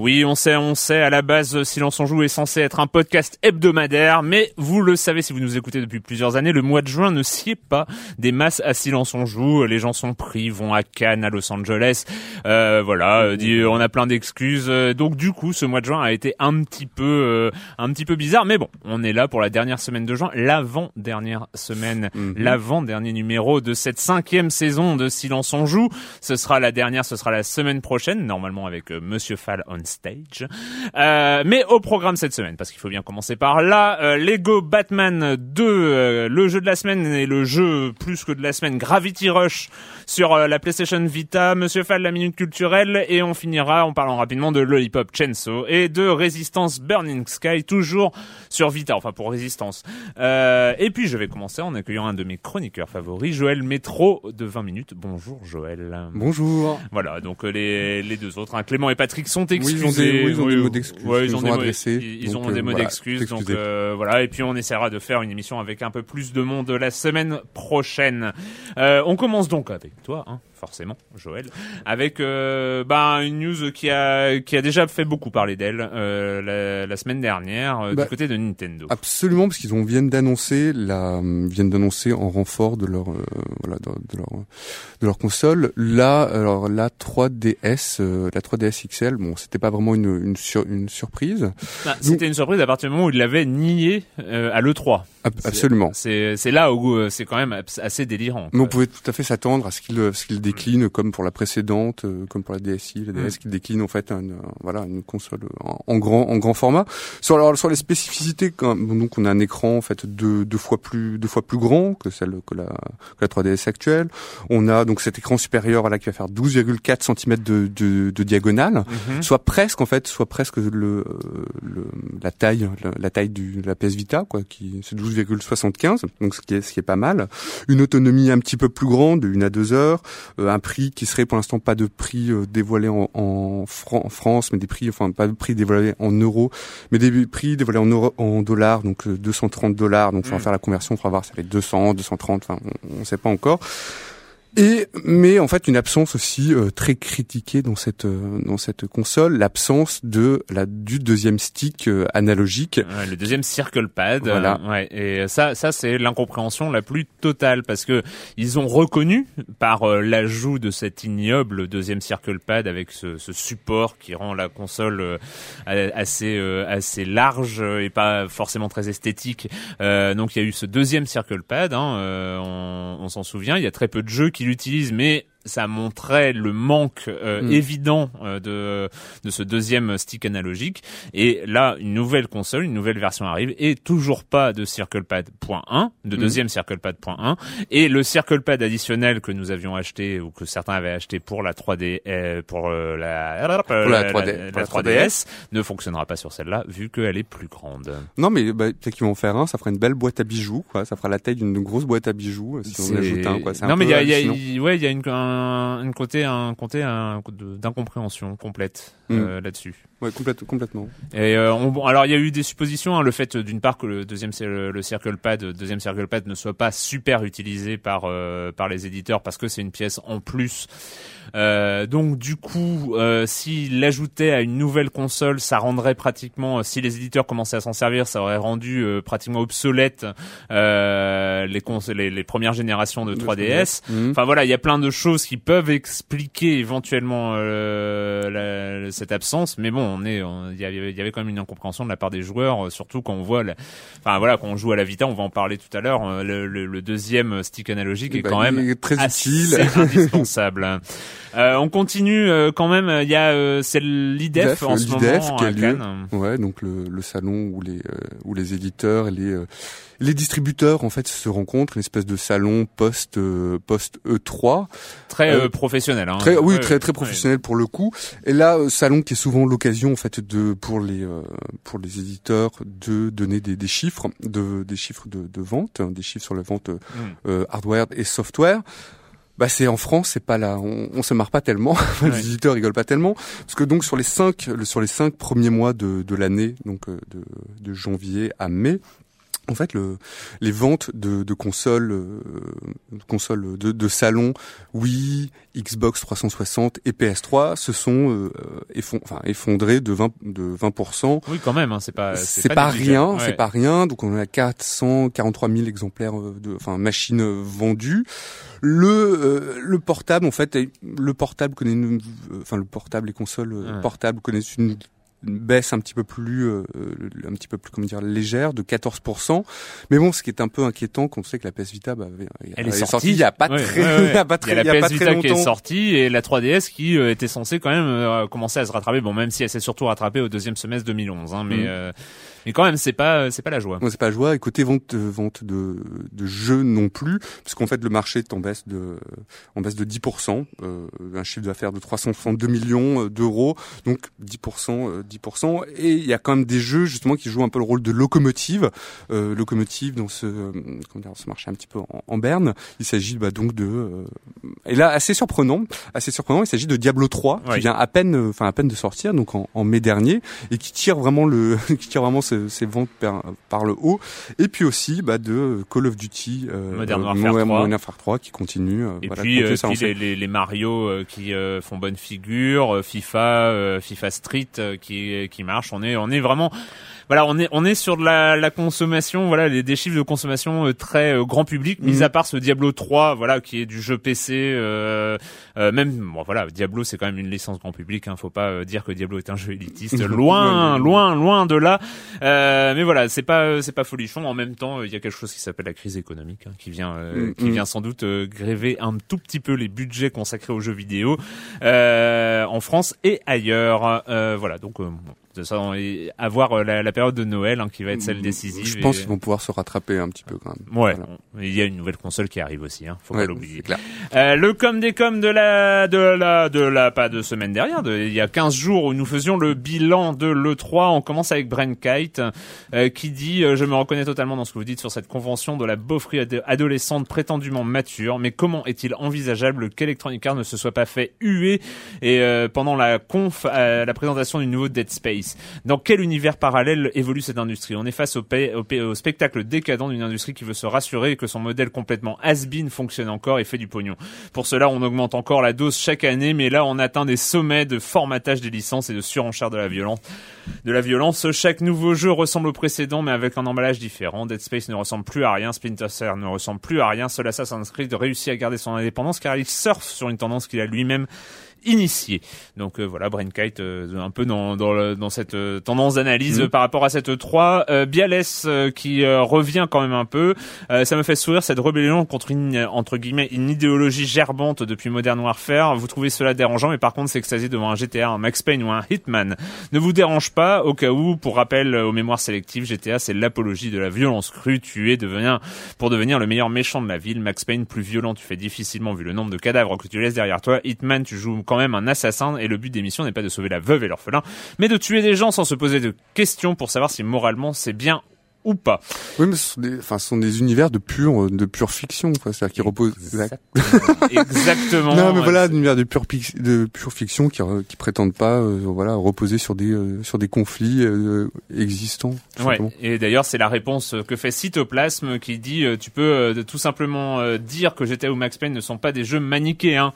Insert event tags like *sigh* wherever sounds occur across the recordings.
Oui, on sait, on sait, à la base, Silence en Joue est censé être un podcast hebdomadaire, mais vous le savez si vous nous écoutez depuis plusieurs années, le mois de juin ne sied pas des masses à Silence en Joue. Les gens sont pris, vont à Cannes, à Los Angeles, euh, voilà, euh, on a plein d'excuses. Donc du coup, ce mois de juin a été un petit peu, euh, un petit peu bizarre, mais bon, on est là pour la dernière semaine de juin, l'avant-dernière semaine, Mhm. l'avant-dernier numéro de cette cinquième saison de Silence en Joue. Ce sera la dernière, ce sera la semaine prochaine, normalement avec euh, Monsieur Fall on stage. Euh, mais au programme cette semaine, parce qu'il faut bien commencer par là, euh, Lego Batman 2, euh, le jeu de la semaine et le jeu plus que de la semaine, Gravity Rush sur euh, la PlayStation Vita, Monsieur Fall la minute culturelle, et on finira en parlant rapidement de Lollipop Chainsaw et de Resistance Burning Sky, toujours sur Vita, enfin pour Résistance. Euh, et puis je vais commencer en accueillant un de mes chroniqueurs favoris, Joël Métro de 20 minutes. Bonjour Joël. Bonjour. Voilà, donc euh, les, les deux autres, hein, Clément et Patrick sont excusés. Ils ont des- oui, ils ont des mots d'excuses Ouais, ils ont des mots, adressés. Ils, Donc, ont des euh, mots voilà, d'excuses, donc euh, voilà. Et puis on essaiera de faire une émission avec un peu plus de monde la semaine prochaine. Euh, on commence donc avec toi, hein, forcément, Joël, avec euh, bah, une news qui a qui a déjà fait beaucoup parler d'elle euh, la, la semaine dernière euh, Bah, du côté de Nintendo. Absolument, parce qu'ils ont viennent d'annoncer la viennent d'annoncer en renfort de leur euh, voilà de, de leur de leur console la alors la 3DS euh, la 3DS XL. Bon, c'était pas vraiment une une, sur- une surprise. Bah, C'était une surprise à partir du moment où il l'avait nié à l'E3. Ab- C'est- absolument. C'est là où c'est quand même assez délirant. Mais on pouvait tout à fait s'attendre à ce qu'il euh, ce qu'il décline comme pour la précédente, euh, comme pour la DSi, la DS qui décline en fait un, euh, voilà une console en, grand en grand format. Sur alors sur les spécificités, quand, donc on a un écran en fait deux deux fois plus deux fois plus grand que celle que la que la 3DS actuelle. On a donc cet écran supérieur voilà qui va faire 12,4 cm de, de, de diagonale, Mhm. soit presque en fait, soit presque le, euh, le la taille la, la taille du de la PS Vita quoi, qui c'est 12,75 donc ce qui est ce qui est pas mal. Une autonomie un petit peu plus grande, une à deux heures, un prix qui serait pour l'instant pas de prix euh, dévoilé en, en, Fran- en France, mais des prix enfin pas de prix dévoilé en euros, mais des prix dévoilés en euros en dollars donc euh, 230 dollars donc faut en Mm. faire la conversion pour voir ça fait 200 230 enfin on, on sait pas encore. Et mais en fait une absence aussi euh, très critiquée dans cette euh, dans cette console, l'absence de la du deuxième stick euh, analogique. Ouais, le deuxième circle pad. Voilà. euh, ouais, et ça, ça c'est l'incompréhension la plus totale parce que ils ont reconnu par euh, l'ajout de cet ignoble deuxième circle pad avec ce, ce support qui rend la console euh, assez euh, assez large et pas forcément très esthétique. Euh, donc il y a eu ce deuxième circle pad. Hein, euh, on, on s'en souvient. Il y a très peu de jeux qui l'utilisent, mais ça montrait le manque euh, Mm. évident euh, de de ce deuxième stick analogique. Et là, une nouvelle console, une nouvelle version arrive, et toujours pas de CirclePad.1, de Mm. deuxième CirclePad.1, et le CirclePad additionnel que nous avions acheté ou que certains avaient acheté pour la 3D, euh, pour euh, la, Pour la 3D, la, pour la 3DS, ne fonctionnera pas sur celle-là vu qu'elle est plus grande. Non, mais bah, peut-être qu'ils vont en faire un. Ça fera une belle boîte à bijoux, quoi. Ça fera la taille d'une grosse boîte à bijoux si on ajoute un, quoi. C'est un non mais il y a, y a- il- ouais il y a une un, une côté un côté un, de- d'incompréhension complète Mm. euh, là-dessus. Ouais, complète- complètement. Et euh, on- alors il y a eu des suppositions, hein, le fait euh, d'une part que le deuxième le, le CirclePad, le deuxième CirclePad ne soit pas super utilisé par euh, par les éditeurs parce que c'est une pièce en plus. Euh, donc du coup, euh, s'il l'ajoutait à une nouvelle console, ça rendrait pratiquement, euh, si les éditeurs commençaient à s'en servir, ça aurait rendu euh, pratiquement obsolète euh, les, cons- les les premières générations de 3DS. Mhm. Enfin voilà, il y a plein de choses qui peuvent expliquer éventuellement euh, la- cette absence, mais bon, on est, il y avait, il y avait quand même une incompréhension de la part des joueurs, euh, surtout quand on voit, la- enfin voilà, quand on joue à la Vita, on va en parler tout à l'heure. euh, Le, le- le deuxième stick analogique est Bah, quand il même est très assez utile. *laughs* indispensable. *laughs* Euh, on continue euh, quand même. Il y a, c'est l'IDEF L'IDEF, en ce l'IDEF moment à. Cannes. Ouais, donc le, le salon où les où les éditeurs et les euh, les distributeurs en fait se rencontrent, une espèce de salon post euh, post E3. Très Euh, euh, professionnel. Hein. Très, oui, Ouais, très très ouais. professionnel pour le coup. Et là, euh, salon qui est souvent l'occasion en fait de pour les euh, pour les éditeurs de donner des, des chiffres, de des chiffres de, de vente, hein, des chiffres sur la vente euh, Mm. euh, hardware et software. Bah c'est en France, c'est pas là, on, on se marre pas tellement, *laughs* Ouais. les éditeurs rigolent pas tellement, parce que donc sur les cinq sur les cinq premiers mois de, de l'année, donc de, de janvier à mai, en fait, le, les ventes de, de consoles, euh, de consoles de, de salon, Wii, Xbox 360 et PS3 se sont euh, enfin, effondrées de 20 de 20%. Oui, quand même. Hein, c'est pas. C'est pas, rien, Ouais. c'est pas rien. Donc on a 443 000 exemplaires euh, de, enfin machines vendues. Le euh, le portable en fait, le portable connaît, une, enfin le portable, les consoles euh, Ouais. portables connaissent une une baisse un petit peu plus euh, un petit peu plus comment dire légère de 14% mais bon ce qui est un peu inquiétant quand on sait que la PS Vita bah, Elle est sortie il y a pas Ouais, très ouais, ouais. *laughs* il y a pas très Il y a il y a la PS très Vita qui est sortie et la 3DS qui euh, était censée quand même euh, commencer à se rattraper. Bon, même si elle s'est surtout rattrapée au deuxième semestre 2011, hein, mais Mhm. Euh, mais quand même c'est pas c'est pas la joie. Non, c'est pas joie. Et côté vente, euh, vente de, de jeux non plus, puisqu'en fait le marché est en baisse de, en baisse de 10%, euh, un chiffre d'affaires de 362 millions euh, d'euros, donc 10%, euh, 10%. Et il y a quand même des jeux justement qui jouent un peu le rôle de locomotive, euh, locomotive dans ce, euh, comment dire, ce marché un petit peu en, en berne. Il s'agit bah, donc de, euh, et là assez surprenant, assez surprenant, il s'agit de Diablo 3 Oui. qui vient à peine, euh, enfin à peine de sortir, donc en, en mai dernier, et qui tire vraiment le, *laughs* qui tire vraiment ses, ses ventes par, par le haut. Et puis aussi bah, de Call of Duty, euh, Modern euh, Warfare ouais, 3. Modern Warfare 3 qui continue. euh, Et voilà, puis, continue euh, les, les, les Mario euh, qui euh, font bonne figure, euh, FIFA, euh, FIFA Street euh, qui qui marche. On est on est vraiment voilà, on est on est sur de la, la consommation, voilà, les des chiffres de consommation euh, très euh, grand public, mis Mhm. à part ce Diablo 3, voilà, qui est du jeu PC. Euh, euh, même bon, voilà, Diablo c'est quand même une licence grand public. Hein, faut pas dire que Diablo est un jeu élitiste. *laughs* loin, loin, loin de là. Euh, mais voilà, c'est pas c'est pas folichon. En même temps, il y a quelque chose qui s'appelle la crise économique, hein, qui vient euh, Mm, qui mm. vient sans doute euh, gréver un tout petit peu les budgets consacrés aux jeux vidéo euh, en France et ailleurs. Euh, voilà, donc euh, bon, de ça, on est- à voir euh, la, la période de Noël hein, qui va être celle décisive. Je pense et- qu'ils vont pouvoir se rattraper un petit peu quand même. Ouais, Voilà. il y a une nouvelle console qui arrive aussi, hein, faut Ouais, pas l'oublier. Euh, le com des com de la de la de la pas de semaine dernière, de, il y a 15 jours où nous faisions le bilan de l'E3, on commence avec Bren Kite euh, qui dit euh, je me reconnais totalement dans ce que vous dites sur cette convention de la beaufrie ado- adolescente prétendument mature, mais comment est-il envisageable qu'Electronic Arts ne se soit pas fait huer? Et euh, pendant la conf à la présentation du nouveau Dead Space Dans quel univers parallèle évolue cette industrie? On est face au, spectacle décadent d'une industrie qui veut se rassurer que son modèle complètement has-been fonctionne encore et fait du pognon. Pour cela, on augmente encore la dose chaque année, mais là, on atteint des sommets de formatage des licences et de surenchère de la violence. De la violence, chaque nouveau jeu ressemble au précédent, mais avec un emballage différent. Dead Space ne ressemble plus à rien, Splinter Cell ne ressemble plus à rien. Seul Assassin's Creed réussit à garder son indépendance car il surfe sur une tendance qu'il a lui-même initiés. Donc voilà, Brainkite un peu dans dans, dans cette tendance d'analyse mm. par rapport à cette 3 Bialès qui revient quand même un peu. ça me fait sourire cette rébellion contre une entre guillemets une idéologie gerbante depuis Modern Warfare. Vous trouvez cela dérangeant, mais par contre s'extasier devant un GTA, un Max Payne ou un Hitman ne vous dérange pas. Au cas où, pour rappel aux mémoires sélectives, GTA c'est l'apologie de la violence crue, tuer devenir pour devenir le meilleur méchant de la ville. Max Payne plus violent, tu fais difficilement vu le nombre de cadavres que tu laisses derrière toi. Hitman, tu joues quand même un assassin et le but des missions n'est pas de sauver la veuve et l'orphelin, mais de tuer des gens sans se poser de questions pour savoir si moralement c'est bien ou pas. Oui, mais ce sont des, enfin, ce sont des univers de pure, de pure fiction, quoi. C'est-à-dire qui reposent. *laughs* Exactement. non, mais voilà, des univers de pure, de pure fiction qui, qui prétendent pas, euh, voilà, reposer sur des, euh, sur des conflits euh, existants. Ouais. Et d'ailleurs, c'est la réponse que fait Cytoplasme qui dit, tu peux tout simplement dire que GTA ou Max Payne ne sont pas des jeux manichéens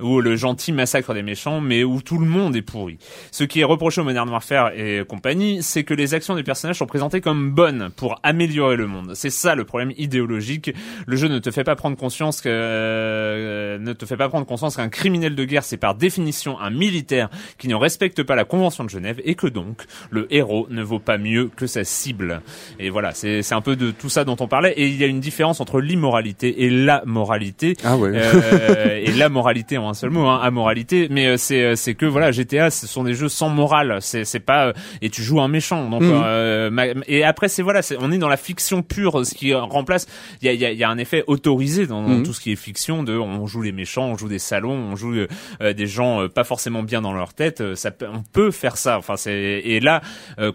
où le gentil massacre des méchants, mais où tout le monde est pourri. Ce qui est reproché au Modern Warfare et compagnie, c'est que les actions des personnages sont présentées comme bonnes pour améliorer le monde. C'est ça le problème idéologique. Le jeu ne te fait pas prendre conscience que euh, ne te fait pas prendre conscience qu'un criminel de guerre c'est par définition un militaire qui ne respecte pas la convention de Genève et que donc le héros ne vaut pas mieux que sa cible. Et voilà, c'est c'est un peu de tout ça dont on parlait et il y a une différence entre l'immoralité et la moralité. Ah ouais. Euh, et la moralité en un seul mot, hein, amoralité. Mais euh, c'est euh, c'est que voilà, GTA, ce sont des jeux sans morale. C'est c'est pas et tu joues un méchant. Donc mmh. et après c'est voilà on est dans la fiction pure, ce qui remplace. Il y a, y, a, y a, un effet autorisé dans, mhm. tout ce qui est fiction. De, on joue les méchants, on joue des salons, on joue euh, des gens euh, pas forcément bien dans leur tête. Euh, ça, on peut faire ça. Enfin, c'est et là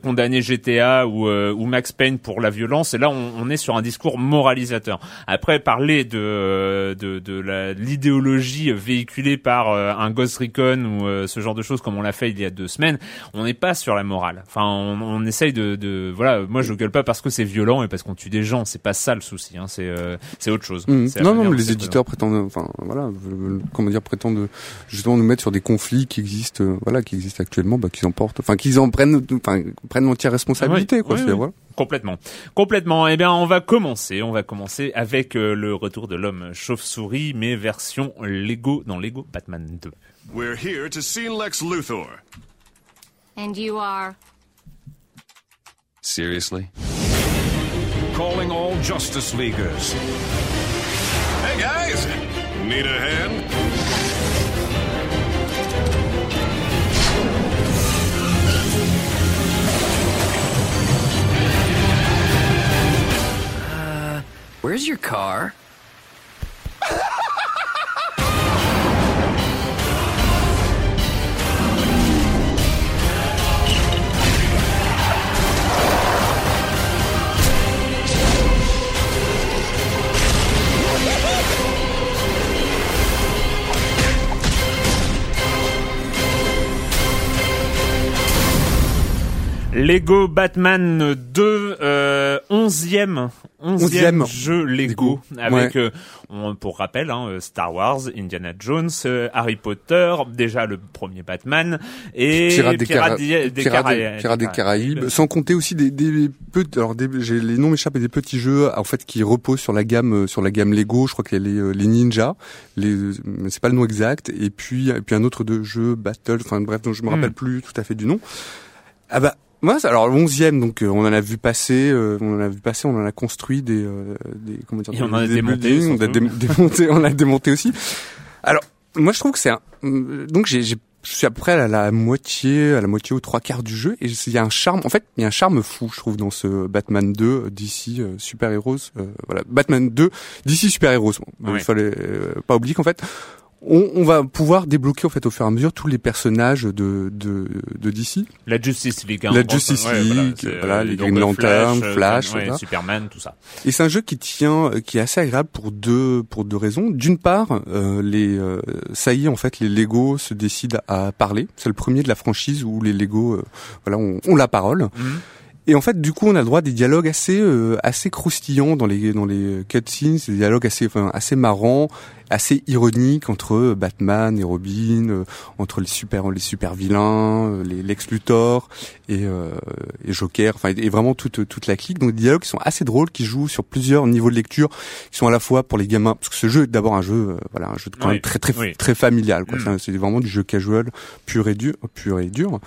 condamner GTA ou, ou Max Payne pour la violence. Et là, on, on, est sur un discours moralisateur. Après, parler de de, de l'idéologie véhiculée par un Ghost Recon ou ce genre de choses comme on l'a fait il y a deux semaines, on n'est pas sur la morale. Enfin, on, on essaye de, de voilà. Moi, je gueule pas parce que c'est violent et parce qu'on tue des gens. C'est pas ça le souci. Hein. C'est euh, c'est autre chose. Mmh. Non non, les éditeurs prétendent, enfin voilà, comment dire, prétendent justement nous mettre sur des conflits qui existent, euh, voilà, qui existent actuellement, bah, qu'ils en portent, enfin qu'ils en prennent, enfin prennent entière responsabilité, quoi. voilà. Complètement, complètement. Eh bien, on va commencer. On va commencer avec euh, le retour de l'homme chauve-souris, mais version Lego dans Lego Batman 2. We're here to see Lex Luthor. And you are. Seriously? calling all Justice Leaguers. Hey guys, need a hand? Uh, where's your car? *laughs* Lego Batman 2, euh, 11e, 11e, jeu Lego. Avec, euh, pour rappel, hein, euh, Star Wars, Indiana Jones, euh, Harry Potter, déjà le premier Batman et Pirates des, Caraïbes, sans compter aussi des, des petits, alors des, les noms m'échappent, des petits jeux en fait qui reposent sur la gamme sur la gamme Lego. Je crois qu'il y a les, les Ninja, les, c'est pas le nom exact, et puis et puis un autre de jeu Battle, enfin bref, dont je me hmm. rappelle plus tout à fait du nom. Ah bah moi, alors l'onzième, donc euh, on en a vu passer, euh, on en a vu passer, on en a construit des, euh, des comment dire, on en a démonté, on a *laughs* démonté, on a démonté aussi. Alors moi, je trouve que c'est un, donc j'ai, je suis à peu près à la moitié, à la moitié ou trois quarts du jeu, et il y a un charme. En fait, il y a un charme fou, je trouve, dans ce Batman 2 d'ici Super Heroes. voilà, Batman 2 d'ici Super Heroes. Il fallait pas oublier qu'en fait, on, on, va pouvoir débloquer au fait au fur et à mesure tous les personnages de de, de DC. La Justice League. Hein, la Justice League, voilà, les Green Lantern, Flash, Flash Superman, tout ça. Et c'est un jeu qui tient, qui est assez agréable pour deux pour deux raisons. D'une part, euh, les euh, ça y est en fait les Lego se décident à parler. C'est le premier de la franchise où les Lego, euh, voilà, ont, la parole. Mhm. Et en fait, du coup, on a le droit à des dialogues assez assez croustillants dans les dans les cutscenes, des dialogues assez enfin, assez marrants assez ironique entre Batman et Robin, entre les super les super vilains, les Lex Luthor et, et Joker, enfin et vraiment toute toute la clique. Donc des dialogues qui sont assez drôles, qui jouent sur plusieurs niveaux de lecture, qui sont à la fois pour les gamins, parce que ce jeu est d'abord un jeu, voilà, un jeu quand même très très très familial. Quoi. Mm. C'est vraiment du jeu casual pur et dur, pur et dur.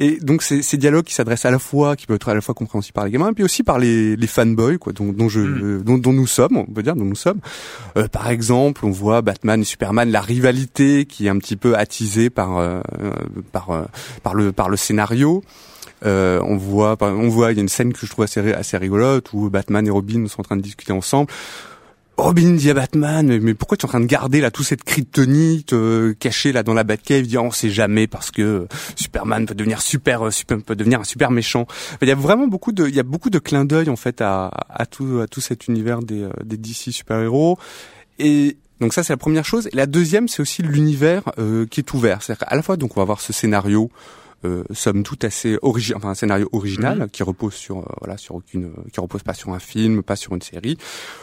Et donc c'est ces dialogues qui s'adressent à la fois, qui peuvent être à la fois compréhensibles par les gamins, et puis aussi par les, les fanboys, quoi, dont, dont je, mm. dont, dont, nous sommes, on peut dire, dont nous sommes. Euh, par exemple, on voit Batman et Superman, la rivalité qui est un petit peu attisée par euh, par euh, par le par le scénario. Euh, on voit, on voit, il y a une scène que je trouve assez, assez rigolote où Batman et Robin sont en train de discuter ensemble. Robin dit à Batman, mais pourquoi tu es en train de garder là toute cette kryptonite euh, cachée là dans la Batcave? Il dit on sait jamais parce que Superman peut devenir super, euh, super peut devenir un super méchant. Il y a vraiment beaucoup de, il y a beaucoup de clins d'œil en fait à, à tout à tout cet univers des, euh, des DC super héros. Et donc ça c'est la première chose. Et la deuxième c'est aussi l'univers qui est ouvert. C'est-à-dire à la fois donc on va avoir ce scénario euh, somme toute assez original, enfin un scénario original mhm. qui repose sur euh, voilà sur aucune, qui repose pas sur un film, pas sur une série,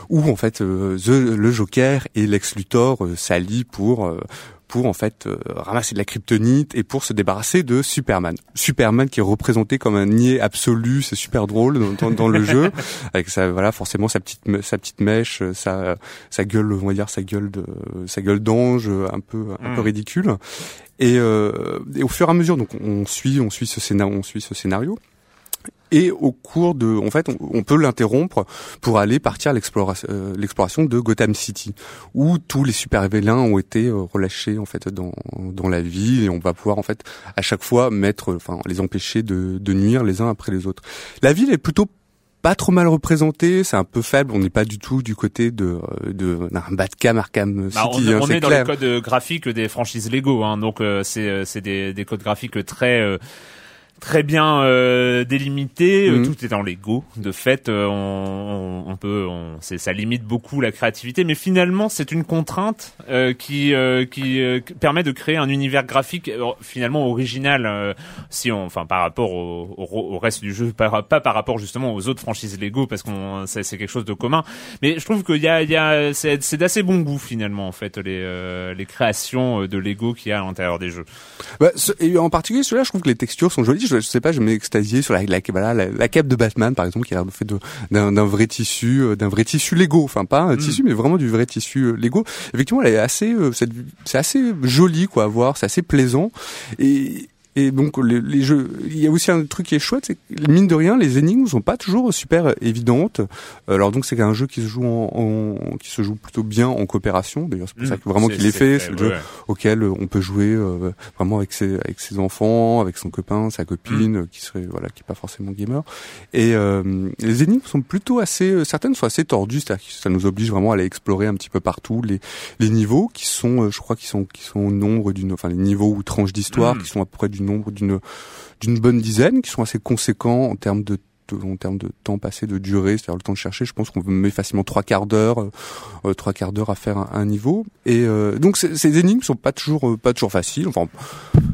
où en fait euh, le Joker et Lex Luthor s'allient pour pour en fait ramasser de la kryptonite et pour se débarrasser de Superman. Superman qui est représenté comme un niais absolu, c'est super drôle dans, dans, le *laughs* jeu avec sa voilà forcément sa petite sa petite mèche, sa sa gueule on va dire sa gueule de sa gueule d'ange un peu un peu mm. ridicule et, euh, et, au fur et à mesure, donc on suit, on suit ce scénario, on suit ce scénario. Et au cours de, en fait, on, peut l'interrompre pour aller partir à l'exploration, euh, l'exploration de Gotham City, où tous les super vilains ont été euh, relâchés en fait dans dans la ville, et on va pouvoir en fait à chaque fois mettre, enfin, les empêcher de, de nuire les uns après les autres. La ville est plutôt pas trop mal représenté, c'est un peu faible, on n'est pas du tout du côté de de d'un Batcam Arkham bah, City. on, hein, on est, dans les codes graphiques des franchises Lego, hein, donc euh, c'est euh, c'est des, des codes graphiques très euh, très bien euh, délimité, euh, mhm. tout est dans Lego. De fait, euh, on, on, peut, on, ça limite beaucoup la créativité, mais finalement, c'est une contrainte euh, qui qui permet de créer un univers graphique finalement original. si on, enfin, par rapport au, au, reste du jeu, pas, pas par rapport justement aux autres franchises Lego, parce qu'on c'est, quelque chose de commun. Mais je trouve qu'il y a, il y a, c'est, c'est d'assez bon goût finalement en fait les les créations de Lego qu'il y a à l'intérieur des jeux. Bah, et en particulier, celui-là, je trouve que les textures sont jolies je, sais pas, je m'extasiais sur la, la, voilà, la, cape de Batman par exemple qui a l'air fait d'un vrai tissu, euh, d'un vrai tissu Lego, enfin pas un mm. tissu mais vraiment du vrai tissu euh, Lego. Effectivement, elle est assez, euh, c'est assez joli quoi à voir, c'est assez plaisant et et donc les, les, jeux, il y a aussi un truc qui est chouette, c'est que mine de rien, les énigmes sont pas toujours super évidentes. Alors donc c'est un jeu qui se joue en, en, qui se joue plutôt bien en coopération. D'ailleurs c'est pour ça mmh. que vraiment qu'il est fait. C'est le jeu auquel on peut jouer euh, vraiment avec ses avec ses enfants, avec son copain, sa copine, mmh. qui serait voilà qui est pas forcément gamer. Et euh, les énigmes sont plutôt assez certaines sont assez tordues, c'est-à-dire que ça nous oblige vraiment à aller explorer un petit peu partout les les niveaux qui sont, euh, je crois, qui sont qui sont au nombre d'une, enfin les niveaux ou tranches d'histoire mmh. qui sont à peu près nombre d'une d'une bonne dizaine, qui sont assez conséquents en termes de en termes de temps passé, de durée, c'est-à-dire le temps de chercher, je pense qu'on met facilement trois quarts d'heure, euh, euh, trois quarts d'heure à faire un, niveau. Et euh, donc ces énigmes sont pas toujours pas toujours faciles. Enfin,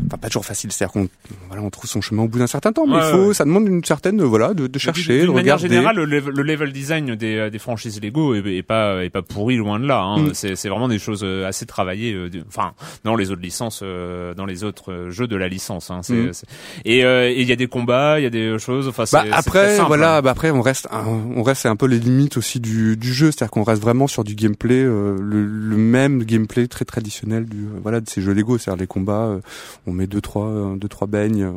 enfin pas toujours facile, c'est-à-dire qu'on voilà, on trouve son chemin au bout d'un certain temps, mais il faut, ça demande une certaine voilà de, de chercher, de regarder. De manière générale, le level, design des, des franchises Lego est, pas est pas pourri loin de là. Hein. Mm. C'est c'est vraiment des choses assez travaillées. Enfin, dans les autres licences, dans les autres jeux de la licence. Hein. Mm. Et il y a des combats, il y a des choses. Enfin, bah, après voilà, hein. bah après on reste, on reste c'est un peu les limites aussi du, du jeu, c'est-à-dire qu'on reste vraiment sur du gameplay, euh, le, le, même gameplay très traditionnel du, euh, voilà, de ces jeux Lego, c'est-à-dire les combats, euh, on met deux trois, deux trois beignes,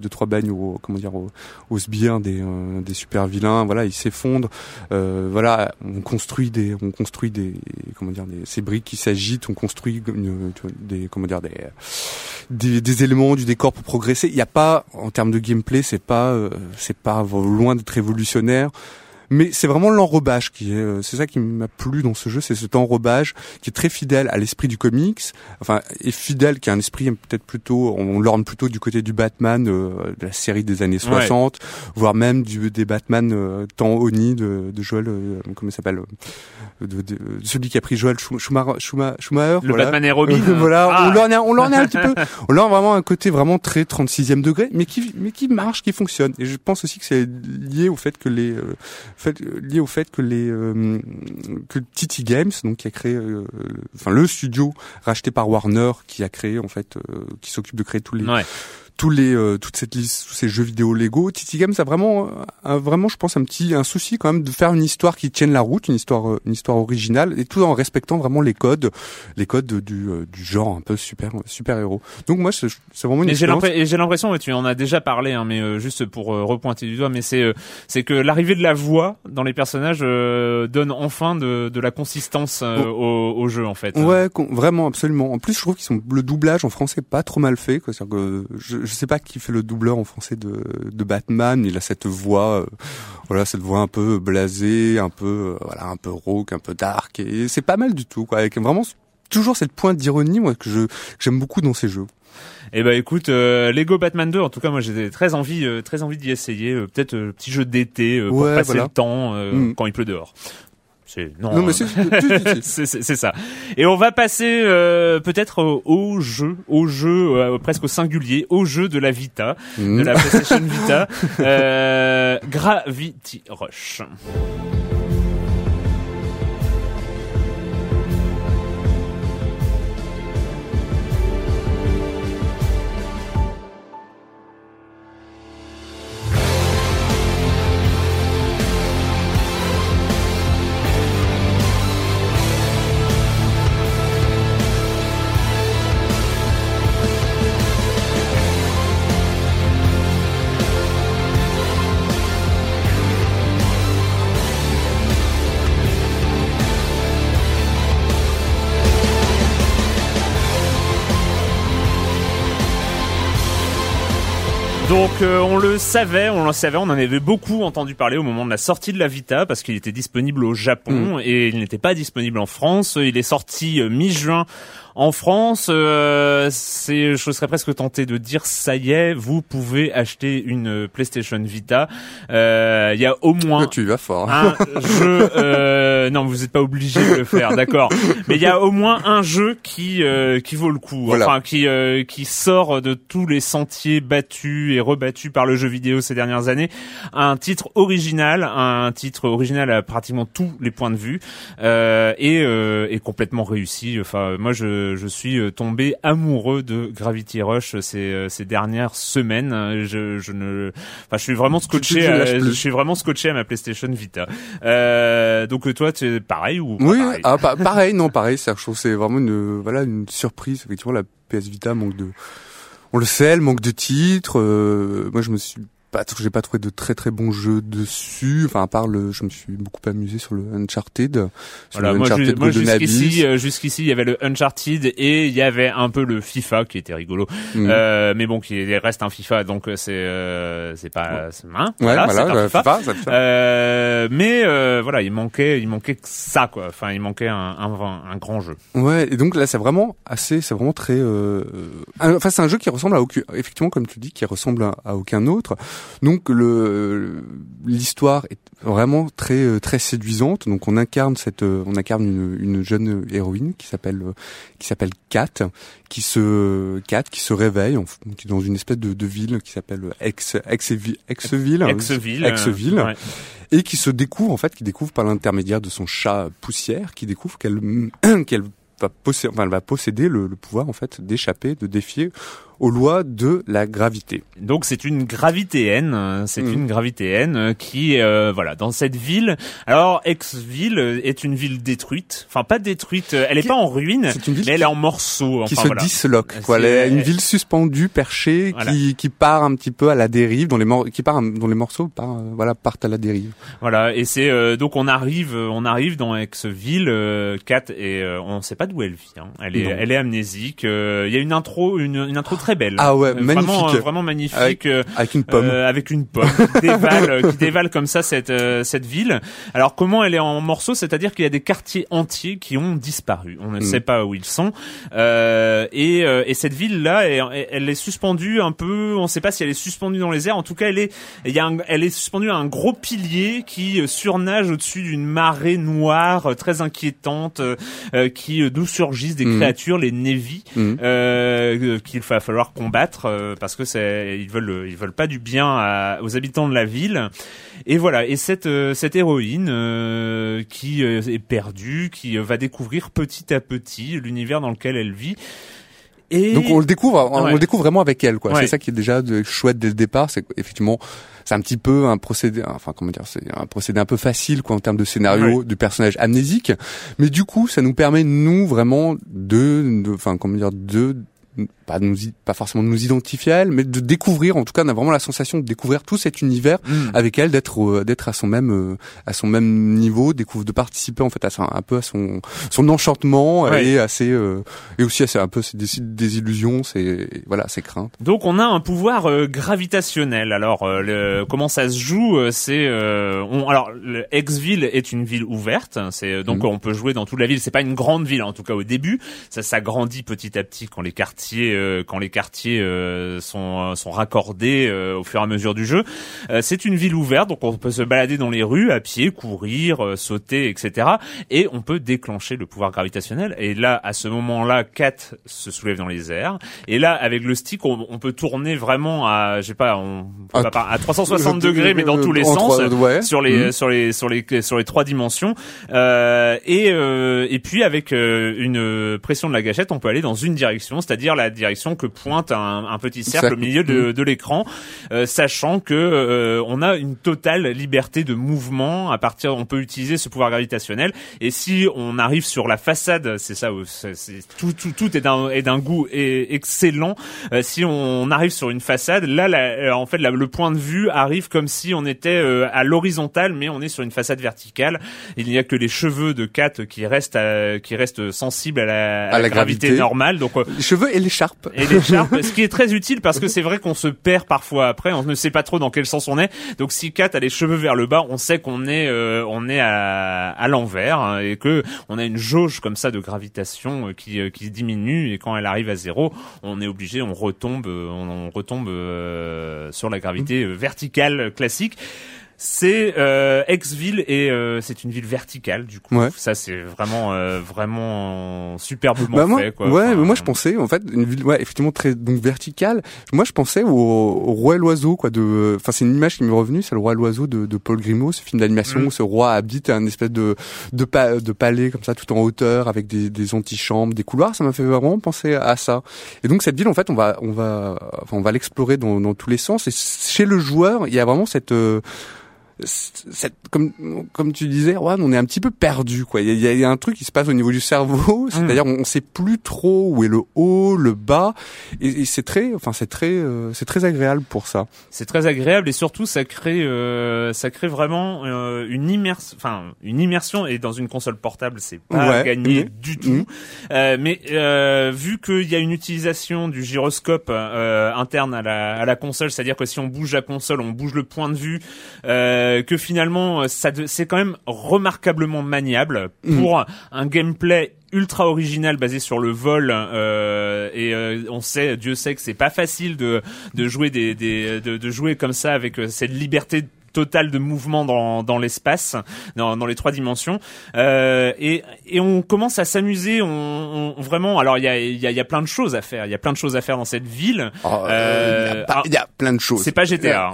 deux trois beignes au, comment dire, au, au sbires des, des super vilains, voilà, ils s'effondrent, voilà, on construit des, on construit des, comment dire, des, ces briques qui s'agitent, on construit des, comment dire, des, des, des éléments du décor pour progresser. Il n'y a pas, en termes de gameplay, c'est pas, c'est pas loin d'être révolutionnaire mais c'est vraiment l'enrobage qui est euh, c'est ça qui m'a plu dans ce jeu c'est cet enrobage qui est très fidèle à l'esprit du comics enfin et fidèle qui a un esprit peut-être plutôt on l'orne plutôt du côté du Batman euh, de la série des années 60 voire même du des Batman euh, temps Oni de, de Joel euh, comment il s'appelle de, de, celui qui a pris Joel Schumacher, Schumacher le Batman et Robin. *laughs* Voilà on ah. l'orne on l'orne un petit peu. *laughs* On l'orne vraiment un côté vraiment très 36e degré mais qui mais qui marche qui fonctionne. Et je pense aussi que c'est lié au fait que les fait, lié au fait que les que TT Games, donc qui a créé, enfin le studio racheté par Warner, qui a créé en fait, qui s'occupe de créer tous les tous les euh, toute cette liste tous ces jeux vidéo Lego Titi Games a vraiment a vraiment je pense un petit un souci quand même de faire une histoire qui tienne la route une histoire euh, une histoire originale et tout en respectant vraiment les codes les codes du euh, du genre un peu super super héros. Donc moi c'est vraiment une et j'ai l'impression tu en as déjà parlé hein, mais juste pour repointer du doigt mais c'est c'est que l'arrivée de la voix dans les personnages donne enfin de, de la consistance au, au, jeu en fait. Ouais vraiment absolument. En plus je trouve qu'ils sont le doublage en français pas trop mal fait quoi. Que je, je sais pas qui fait le doubleur en français de, de Batman. Il a cette voix, euh, voilà, cette voix un peu blasée, un peu, euh, voilà, un peu rauque, un peu dark. Et c'est pas mal du tout, quoi. Avec vraiment toujours cette pointe d'ironie, moi, que je j'aime beaucoup dans ces jeux. Eh ben écoute, euh, Lego Batman 2, en tout cas moi j'ai très envie, très envie d'y essayer. Peut-être petit jeu d'été pour passer le temps mm. quand il pleut dehors. C'est non, mais c'est ça. Et on va passer euh, peut-être au jeu, au jeu euh, presque au singulier, au jeu de la Vita, de mm. la PlayStation Vita, *laughs* euh, Gravity Rush. Le savait, on le savait, on en avait beaucoup entendu parler au moment de la sortie de la Vita parce qu'il était disponible au Japon mm. et il n'était pas disponible en France. Il est sorti euh, mi-juin en France, euh, c'est, je serais presque tenté de dire, ça y est, vous pouvez acheter une PlayStation Vita. Euh, il y a au moins tu vas fort. un jeu. Euh, non, vous n'êtes pas obligé de le faire, d'accord. Mais il y a au moins un jeu qui qui vaut le coup, enfin qui qui sort de tous les sentiers battus et rebattus par le jeu vidéo ces dernières années. Un titre original, un titre original à pratiquement tous les points de vue et, et complètement réussi. Enfin, moi je je suis euh, tombé amoureux de Gravity Rush ces, euh, ces dernières semaines. Je, je ne, enfin, je suis vraiment scotché. À, je suis vraiment scotché à ma PlayStation Vita. Euh, donc toi, tu es pareil ou Oui, pareil, ah, pareil, non, pareil. Je trouve c'est vraiment une, voilà, une surprise. Effectivement, la PS Vita manque de, on le sait, elle manque de titres. moi, je me suis pas j'ai pas trouvé de très très bons jeux dessus. Enfin à part le je me suis beaucoup amusé sur le Uncharted sur le Uncharted moi, jusqu'ici euh, jusqu'ici il y avait le Uncharted et il y avait un peu le FIFA qui était rigolo. Mm. euh, mais bon qui reste un FIFA donc euh, c'est euh, c'est pas c'est ouais, voilà, voilà FIFA, FIFA euh, mais euh, voilà il manquait il manquait ça quoi. Enfin il manquait un, un, un grand jeu. Ouais et donc là c'est vraiment assez c'est vraiment très enfin c'est un jeu qui ressemble à aucun effectivement comme tu dis qui ressemble à, à aucun autre donc le l'histoire est vraiment très euh, très séduisante. Donc on incarne cette euh, on incarne une, une jeune héroïne qui s'appelle euh, qui s'appelle Kat, qui se Kat qui se réveille qui est dans une espèce de, de ville qui s'appelle ex ex ville ex ville ex ville et qui se découvre en fait qui découvre par l'intermédiaire de son chat poussière qui découvre qu'elle *clears throat* qu'elle va posséder, enfin, elle va posséder le, le pouvoir en fait d'échapper, de défier aux lois de la gravité. Donc c'est une gravitéenne, c'est mm. une gravitéenne qui, euh, voilà, dans cette ville. Alors ex-ville est une ville détruite, enfin pas détruite, elle est pas en ruine, mais elle est en morceaux. Qui se disloque, quoi. Elle est une ville suspendue, perchée, qui, qui part un petit peu à la dérive, dont les qui part, dont les morceaux part, voilà, partent à la dérive. Voilà, et c'est euh, donc on arrive, on arrive dans ex-ville, euh, Kat et euh, on sait pas d'où elle vit. Hein. Elle est, elle est amnésique. Il y a une intro, une, une intro très belle. Ah ouais, magnifique. Vraiment, vraiment magnifique. Avec, euh, avec, une pomme. Euh, avec une pomme qui *laughs* dévale, euh, qui dévale comme ça cette cette ville. Alors comment elle est en morceaux? C'est-à-dire qu'il y a des quartiers entiers qui ont disparu. On ne mm. sait pas où ils sont. Euh, et, et cette ville là, elle, elle est suspendue un peu. On ne sait pas si elle est suspendue dans les airs. En tout cas, elle est, il y a un, elle est suspendue à un gros pilier qui surnage au-dessus d'une marée noire très inquiétante, qui d'où surgissent des mm. créatures, les Nevi, mm. qu'il va falloir falloir combattre parce que c'est ils veulent ils veulent pas du bien aux habitants de la ville. Et voilà. Et cette cette héroïne qui est perdue, qui va découvrir petit à petit l'univers dans lequel elle vit. Et... Donc on le découvre, on, le découvre vraiment avec elle, quoi. C'est ça qui est déjà chouette dès le départ, c'est effectivement c'est un petit peu un procédé, enfin comment dire, c'est un procédé un peu facile quoi en termes de scénario, du personnage amnésique, mais du coup ça nous permet nous vraiment de, enfin comment dire, de pas nous pas forcément de nous identifier à elle mais de découvrir en tout cas on a vraiment la sensation de découvrir tout cet univers mm. avec elle d'être euh, d'être à son même euh, à son même niveau découvrir de participer en fait à un peu à son son enchantement et à ses euh, et aussi à ses, un peu ses désillusions c'est voilà ses craintes. Donc on a un pouvoir gravitationnel. Alors le, comment ça se joue c'est on alors le Exville est une ville ouverte c'est donc mm. on peut jouer dans toute la ville. C'est pas une grande ville en tout cas au début. Ça s'agrandit petit à petit quand les quartiers euh, quand les quartiers euh, sont euh, sont raccordés au fur et à mesure du jeu. c'est une ville ouverte, donc on peut se balader dans les rues à pied, courir, sauter, etc. Et on peut déclencher le pouvoir gravitationnel. Et là, à ce moment-là, Kat se soulève dans les airs. Et là, avec le stick, on, peut tourner vraiment à, je sais pas, on, à 360 *laughs* degrés, mais dans tous les sens, sur les, mmh. sur les, sur les, sur les trois dimensions. Euh, et et puis avec une pression de la gâchette, on peut aller dans une direction, c'est-à-dire la direction que pointe un, un petit cercle au milieu de, de l'écran, euh, sachant que euh, on a une totale liberté de mouvement à partir, on peut utiliser ce pouvoir gravitationnel. Et si on arrive sur la façade, c'est ça, c'est, tout, tout, tout est d'un, est d'un goût excellent. Euh, si on arrive sur une façade, là, la, en fait, le point de vue arrive comme si on était à l'horizontale, mais on est sur une façade verticale. Il n'y a que les cheveux de Kat qui restent, qui restent sensibles à la, à la, gravité. normale. Donc les cheveux et l'écharpe et l'écharpe, *laughs* ce qui est très utile parce que c'est vrai qu'on se perd parfois après, on ne sait pas trop dans quel sens on est. Donc si Kat a les cheveux vers le bas, on sait qu'on est euh, on est à, à l'envers hein, et que on a une jauge comme ça de gravitation euh, qui euh, qui diminue et quand elle arrive à zéro, on est obligé, on retombe on, retombe sur la gravité verticale classique. C'est euh, Exville et euh, c'est une ville verticale du coup. Ça c'est vraiment euh, vraiment superbement bah, moi, fait quoi. Ouais, mais moi je pensais en fait une ville ouais effectivement très donc verticale. Moi je pensais au, roi l'oiseau quoi de enfin c'est une image qui m'est revenue, c'est le roi l'oiseau de, de, Paul Grimaud, ce film d'animation mm. où ce roi habite un espèce de de, de palais comme ça tout en hauteur avec des, des antichambres, des couloirs, ça m'a fait vraiment penser à ça. Et donc cette ville en fait on va on va enfin on va l'explorer dans, dans tous les sens et chez le joueur, il y a vraiment cette euh, cette, comme comme tu disais, ouais, on est un petit peu perdu quoi. Il y a, y a, un truc qui se passe au niveau du cerveau, mm. *laughs* c'est-à-dire on, sait plus trop où est le haut, le bas, et, c'est très, enfin c'est très, euh, c'est très agréable pour ça. C'est très agréable et surtout ça crée, euh, ça crée vraiment euh, une immersion, enfin une immersion et dans une console portable c'est pas gagné mm. du tout. Mm. mais vu qu'il y a une utilisation du gyroscope interne à la, à la console, c'est-à-dire que si on bouge la console, on bouge le point de vue. Euh, euh, que finalement euh, ça c'est quand même remarquablement maniable mm. pour un gameplay ultra original basé sur le vol euh, et on sait Dieu sait que c'est pas facile de de jouer des, des de, de, jouer comme ça avec cette liberté total de mouvement dans, dans l'espace, dans, dans les trois dimensions. Euh, et, et on commence à s'amuser. On, on, vraiment, alors il y a, y, a, y a plein de choses à faire. Il y a plein de choses à faire dans cette ville. Oh, euh, il y, a plein de choses. C'est pas GTA. Hein.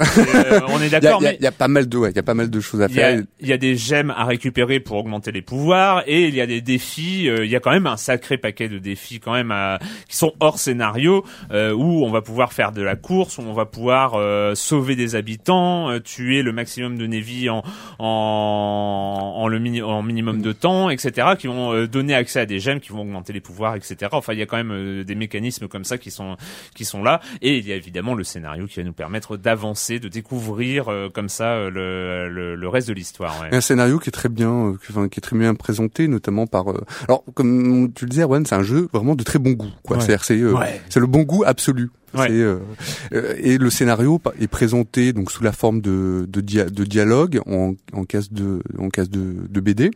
Euh, on est d'accord. Il y, a pas mal de, ouais, il y a pas mal de choses à faire. Il y a des gemmes à récupérer pour augmenter les pouvoirs et il y a des défis. Euh, il y a quand même un sacré paquet de défis quand même à, qui sont hors scénario euh, où on va pouvoir faire de la course, où on va pouvoir sauver des habitants, tuer le le maximum de Navy en, en, en le mini, en minimum de temps, etc., qui vont euh, donner accès à des gemmes, qui vont augmenter les pouvoirs, etc. Enfin, il y a quand même euh, des mécanismes comme ça qui sont qui sont là, et il y a évidemment le scénario qui va nous permettre d'avancer, de découvrir euh, comme ça le, le, le reste de l'histoire. Ouais. Un scénario qui est très bien, qui est très bien présenté, notamment par. alors, comme tu le disais, Erwan, c'est un jeu vraiment de très bon goût. Quoi. C'est c'est le bon goût absolu. Euh, euh, et le scénario est présenté donc sous la forme de, de, de dialogue en, en case de en case de, de BD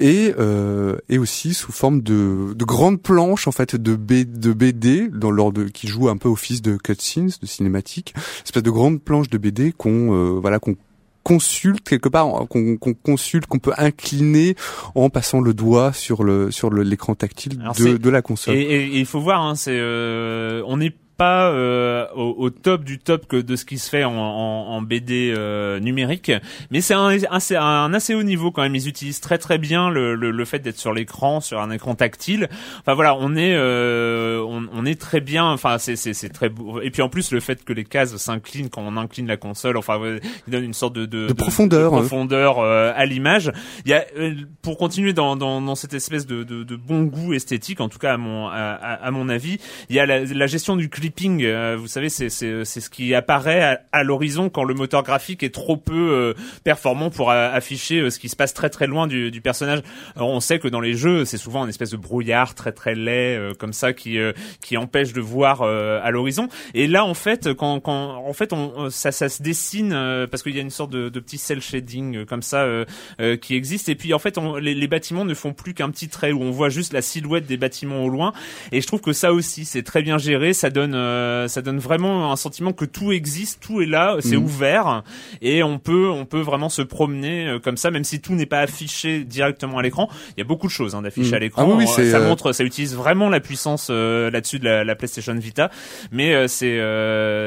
et euh, et aussi sous forme de, de grandes planches en fait de, B, de BD dans l'ordre qui joue un peu au fils de cutscenes de cinématiques espèce de grandes planches de BD qu'on euh, voilà qu'on consulte quelque part, qu'on consulte, qu'on peut incliner en passant le doigt sur le sur l'écran tactile de, de, la console. Et, il faut voir, hein, c'est euh, on est pas au, au, top du top que de ce qui se fait en, en, en BD numérique, mais c'est un, un, un, assez haut niveau quand même. Ils utilisent très très bien le, le, le fait d'être sur l'écran, sur un écran tactile. Enfin voilà, on est on, on, est très bien. Enfin c'est c'est très beau. Et puis en plus le fait que les cases s'inclinent quand on incline la console. Enfin il donne une sorte de de, de profondeur, de profondeur à l'image. Il y a pour continuer dans, dans, dans cette espèce de, de, de, bon goût esthétique, en tout cas à mon, à, à mon avis, il y a la, la gestion du clipping. Euh, vous savez, c'est ce qui apparaît à, l'horizon quand le moteur graphique est trop peu euh, performant pour afficher euh, ce qui se passe très très loin du, du personnage. Alors, on sait que dans les jeux, c'est souvent une espèce de brouillard très très laid comme ça qui qui empêche de voir à l'horizon. Et là, en fait, quand, quand en fait on, ça, ça se dessine parce qu'il y a une sorte de, de petit cel shading comme ça qui existe. Et puis en fait, on, les, les, bâtiments ne font plus qu'un petit trait où on voit juste la silhouette des bâtiments au loin. Et je trouve que ça aussi, c'est très bien géré. Ça donne, euh, ça donne vraiment un sentiment que tout existe, tout est là, c'est mm. ouvert et on peut, on peut vraiment se promener euh, comme ça, même si tout n'est pas affiché directement à l'écran. Il y a beaucoup de choses hein, d'afficher mm. à l'écran. Ah oui, ça montre, ça utilise vraiment la puissance euh, là-dessus de la, la, PlayStation Vita. Mais c'est,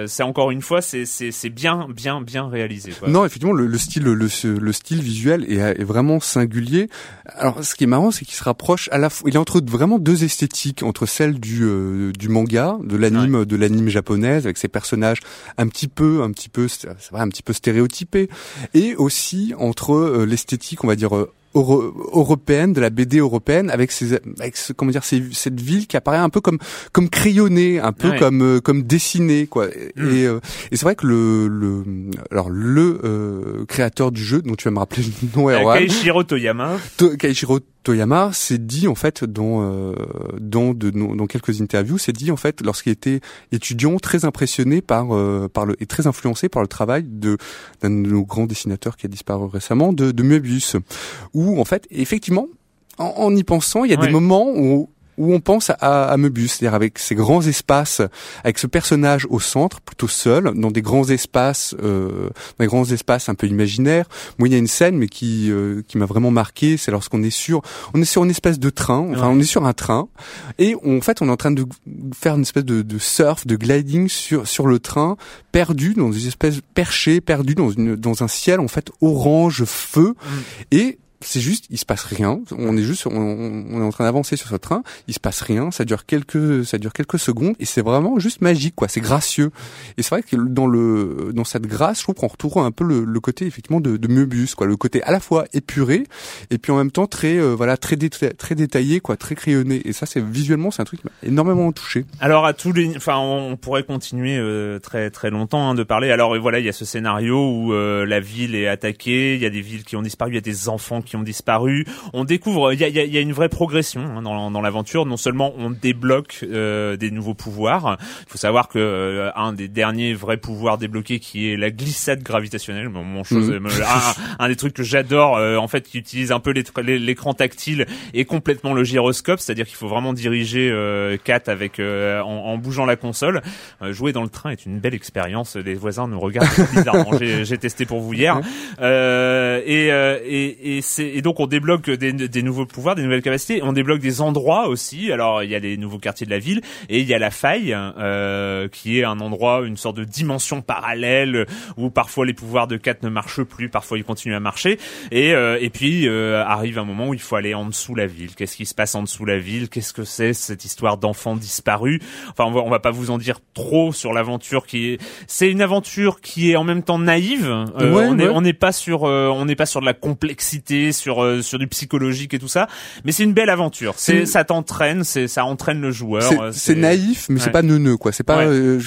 c'est encore une fois, c'est, c'est, bien, bien, bien réalisé. Quoi. Non, effectivement, le, le style, le, le, style visuel est, est vraiment singulier. Alors, ce qui est marrant, c'est qu'il se rapproche à la fois. Il est entre vraiment deux esthétiques, entre celle du euh, du manga, de l'anime, de l'anime japonaise, avec ses personnages un petit peu, un petit peu, c'est vrai, un petit peu stéréotypés, et aussi entre euh, l'esthétique, on va dire euh, européenne, de la BD européenne, avec ces, avec comment dire, cette ville qui apparaît un peu comme comme crayonnée, un peu comme euh, comme dessinée, quoi. Mm. Et, euh, et c'est vrai que le le alors le euh, créateur du jeu, dont tu vas me rappeler le nom, Kaishiro Toyama. To, Kaishiro Toyama s'est dit en fait dans euh, dans de dans quelques interviews, s'est dit en fait lorsqu'il était étudiant très impressionné par euh, par le et très influencé par le travail de d'un de nos grands dessinateurs qui a disparu récemment de de Möbius où en fait effectivement en, y pensant, il y a des moments où où on pense à, à Möbius, c'est-à-dire avec ces grands espaces, avec ce personnage au centre, plutôt seul, dans des grands espaces, euh, dans des grands espaces un peu imaginaires. Moi, il y a une scène, mais qui euh, qui m'a vraiment marqué, c'est lorsqu'on est sur, on est sur une espèce de train, enfin, on est sur un train, et en fait, on est en train de faire une espèce de, de surf, de gliding sur sur le train, perdu dans une espèce perché, perdu dans une dans un ciel en fait orange feu, mm. et c'est juste, il se passe rien. On est juste, on, est en train d'avancer sur ce train. Il se passe rien. Ça dure quelques, ça dure quelques secondes et c'est vraiment juste magique, quoi. C'est gracieux. Et c'est vrai que dans le, dans cette grâce, je trouve qu'on retrouve un peu le, le, côté effectivement de, de Möbius, quoi. Le côté à la fois épuré et puis en même temps très, euh, voilà, très, très détaillé, quoi, très crayonné. Et ça, c'est visuellement, c'est un truc qui m'a énormément touché. Alors à tous les, enfin, on pourrait continuer euh, très très longtemps hein, de parler. Alors voilà, il y a ce scénario où euh, la ville est attaquée. Il y a des villes qui ont disparu. Il y a des enfants qui ont disparu. On découvre, il y a, y a, une vraie progression hein, dans, dans l'aventure. Non seulement on débloque euh, des nouveaux pouvoirs. Il faut savoir que euh, un des derniers vrais pouvoirs débloqués, qui est la glissade gravitationnelle, mon chose, mhm. un, des trucs que j'adore, euh, en fait, qui utilise un peu l'écran tactile et complètement le gyroscope, c'est-à-dire qu'il faut vraiment diriger Kat avec en, en, bougeant la console. jouer dans le train est une belle expérience. Les voisins nous regardent bizarrement. *laughs* J'ai testé pour vous hier. et, et, et c'est et donc on débloque des, des, nouveaux pouvoirs, des nouvelles capacités. On débloque des endroits aussi. Alors il y a les nouveaux quartiers de la ville et il y a la faille euh, qui est un endroit, une sorte de dimension parallèle où parfois les pouvoirs de 4 ne marchent plus, parfois ils continuent à marcher. Et, euh, et puis euh, arrive un moment où il faut aller en dessous la ville. Qu'est-ce qui se passe en dessous la ville? Qu'est-ce que c'est cette histoire d'enfants disparus Enfin on va, on va pas vous en dire trop sur l'aventure qui est. C'est une aventure qui est en même temps naïve. Euh, on n'est pas sur euh, on n'est pas sur de la complexité sur euh, sur du psychologique et tout ça, mais c'est une belle aventure. C'est ça t'entraîne, c'est ça entraîne le joueur. C'est euh, naïf, mais c'est pas neuneux quoi. C'est pas, euh,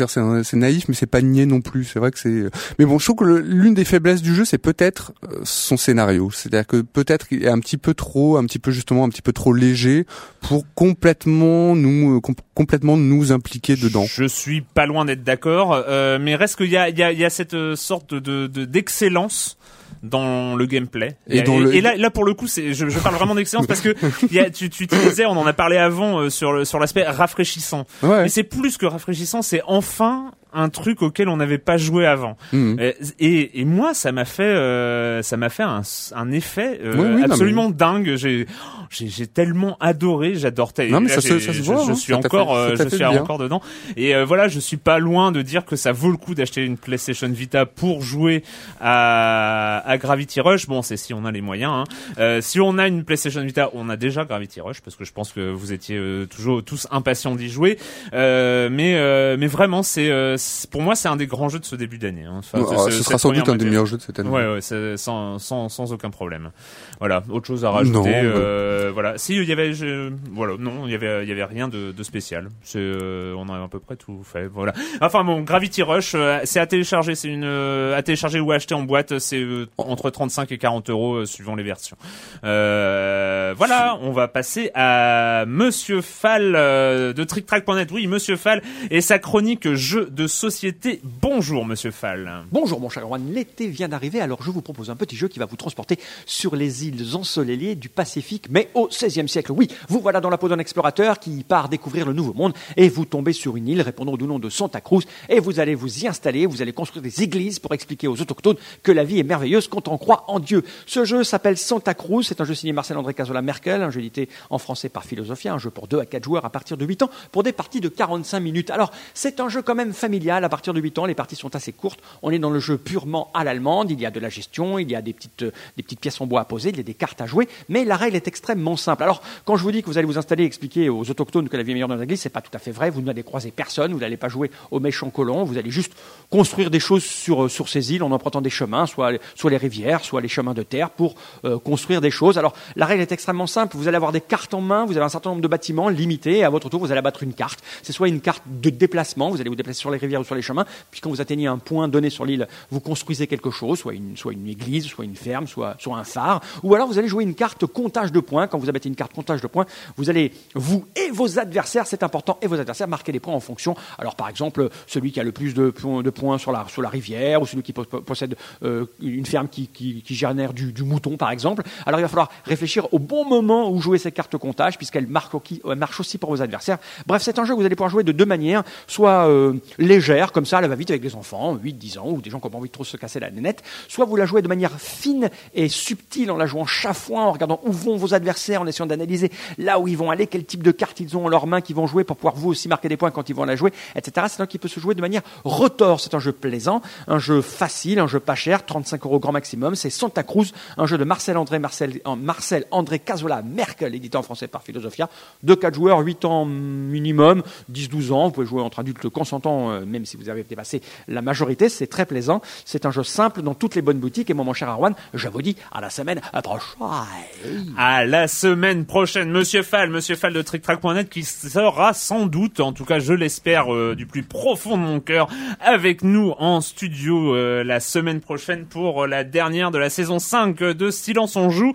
c'est naïf, mais c'est pas niais non plus. C'est vrai que c'est. Mais bon, je trouve que l'une des faiblesses du jeu, c'est peut-être son scénario. C'est-à-dire que peut-être il est un petit peu trop, un petit peu justement, un petit peu trop léger pour complètement nous complètement nous impliquer dedans. Je suis pas loin d'être d'accord, mais reste qu'il y a il y a, y a cette sorte de d'excellence dans le gameplay. Et, et, là, là, pour le coup, c'est, je, je parle vraiment d'excellence parce que y a, tu, tu disais, on en a parlé avant euh, sur le, sur l'aspect rafraîchissant. Ouais. Et c'est plus que rafraîchissant, c'est enfin un truc auquel on n'avait pas joué avant. Mhm. Et, et, moi, ça m'a fait, euh, ça m'a fait un, un effet euh, Oui, oui, non, absolument dingue. J'ai, j'ai, tellement adoré. J'adore. Non, mais là, ça se- ça se je, voit, je hein. suis encore, fait- euh, je suis bien. encore dedans. Et euh, voilà, je suis pas loin de dire que ça vaut le coup d'acheter une PlayStation Vita pour jouer à, à Gravity Rush. Bon, c'est si on a les moyens. Hein. Euh, si on a une PlayStation Vita, on a déjà Gravity Rush parce que je pense que vous étiez euh, toujours tous impatients d'y jouer. Euh, mais euh, mais vraiment, c'est euh, c'est- pour moi c'est un des grands jeux de ce début d'année. Hein. Enfin, ce- sera sans doute un des meilleurs jeux de cette année. Ouais, ouais, sans, sans, sans aucun problème. Voilà, autre chose à rajouter. Non, bah. euh, voilà, si il y avait, je- voilà, non, il y avait, il y avait rien de, de spécial. Euh, on a à peu près tout fait. Voilà. Enfin bon, Gravity Rush, euh, c'est à télécharger, c'est une, euh, à télécharger ou à acheter en boîte, c'est euh, entre 35 et 40 euros suivant les versions. Euh, voilà, on va passer à Monsieur Fall de TrickTrack.net. Oui, Monsieur Fall et sa chronique jeux de société. Bonjour, Monsieur Fall. Bonjour mon cher Erwan, l'été vient d'arriver, alors je vous propose un petit jeu qui va vous transporter sur les îles ensoleillées du Pacifique, mais au XVIe siècle. Oui, vous voilà dans la peau d'un explorateur qui part découvrir le nouveau monde, et vous tombez sur une île répondant au nom de Santa Cruz, et vous allez vous y installer, vous allez construire des églises pour expliquer aux autochtones que la vie est merveilleuse quand on croit en Dieu. Ce jeu s'appelle Santa Cruz, c'est un jeu signé Marcel-André Casola Merkel, un jeu édité en français par Philosophia, un jeu pour 2 à 4 joueurs à partir de 8 ans, pour des parties de 45 minutes. Alors, c'est un jeu quand même familial, à partir de 8 ans, les parties sont assez courtes, on est dans le jeu purement à l'allemande, il y a de la gestion, il y a des petites, euh, des petites pièces en bois à poser, il y a des cartes à jouer, mais la règle est extrêmement simple. Alors, quand je vous dis que vous allez vous installer et expliquer aux autochtones que la vie est meilleure dans l'église, c'est pas tout à fait vrai, vous n'allez croiser personne, vous n'allez pas jouer aux méchants colons, vous allez juste construire des choses sur, euh, sur ces îles en empruntant des chemins, soit, soit les rivières, soit les chemins de terre, pour euh, construire des choses. Alors, la règle est extrêmement simple, vous allez avoir des cartes en main, vous avez un certain nombre de bâtiments limités, à votre tour, vous allez abattre une carte. C'est soit une carte de déplacement, vous allez vous déplacer sur les rivières ou sur les chemins, puis quand vous atteignez un point donné sur l'île, vous construisez quelque chose, soit une, soit une église, soit une ferme, soit, soit un phare, ou alors vous allez jouer une carte comptage de points. Quand vous abattez une carte comptage de points, vous allez, vous et vos adversaires, c'est important, et vos adversaires, marquer les points en fonction. Alors par exemple, celui qui a le plus de, points- sur la, sur la rivière, ou celui qui po- po- possède euh, une ferme qui, qui, qui génère du, du mouton, par exemple. Alors il va falloir réfléchir au bon moment où jouer ces cartes comptage, puisqu'elles marquent, euh, marchent aussi pour vos adversaires. Bref, c'est un jeu que vous allez pouvoir jouer de deux manières, soit euh, légère, comme ça, elle va vite avec les enfants, 8, 10 ans, ou des gens qui n'ont pas envie de trop se casser la nénette, soit vous la jouez de manière fine et subtile en la jouant chafouin, en regardant où vont vos adversaires, en essayant d'analyser là où ils vont aller, quel type de cartes ils ont en leurs mains qu'ils vont jouer pour pouvoir vous aussi marquer des points quand ils vont la jouer, etc. C'est un qui peut se jouer de manière retors. C'est un jeu plaisant, un jeu facile, un jeu pas cher, 35 euros grand maximum. C'est Santa Cruz, un jeu de Marcel André, Marcel, Marcel André Casola Merkel, édité en français par Philosophia. De 4 joueurs, 8 ans minimum, 10-12 ans. Vous pouvez jouer entre adultes consentants, euh, même si vous avez dépassé la majorité. C'est très plaisant. C'est un jeu simple dans toutes les bonnes boutiques. Et moi, mon cher Arwan, je vous dis à la semaine prochaine. À la semaine prochaine, Monsieur Fall, Monsieur Fall de TrickTrack.net qui sera sans doute, en tout cas je l'espère euh, du plus profond de mon cœur, avec nous en studio euh, la semaine prochaine pour la dernière de la saison 5 de Silence on joue.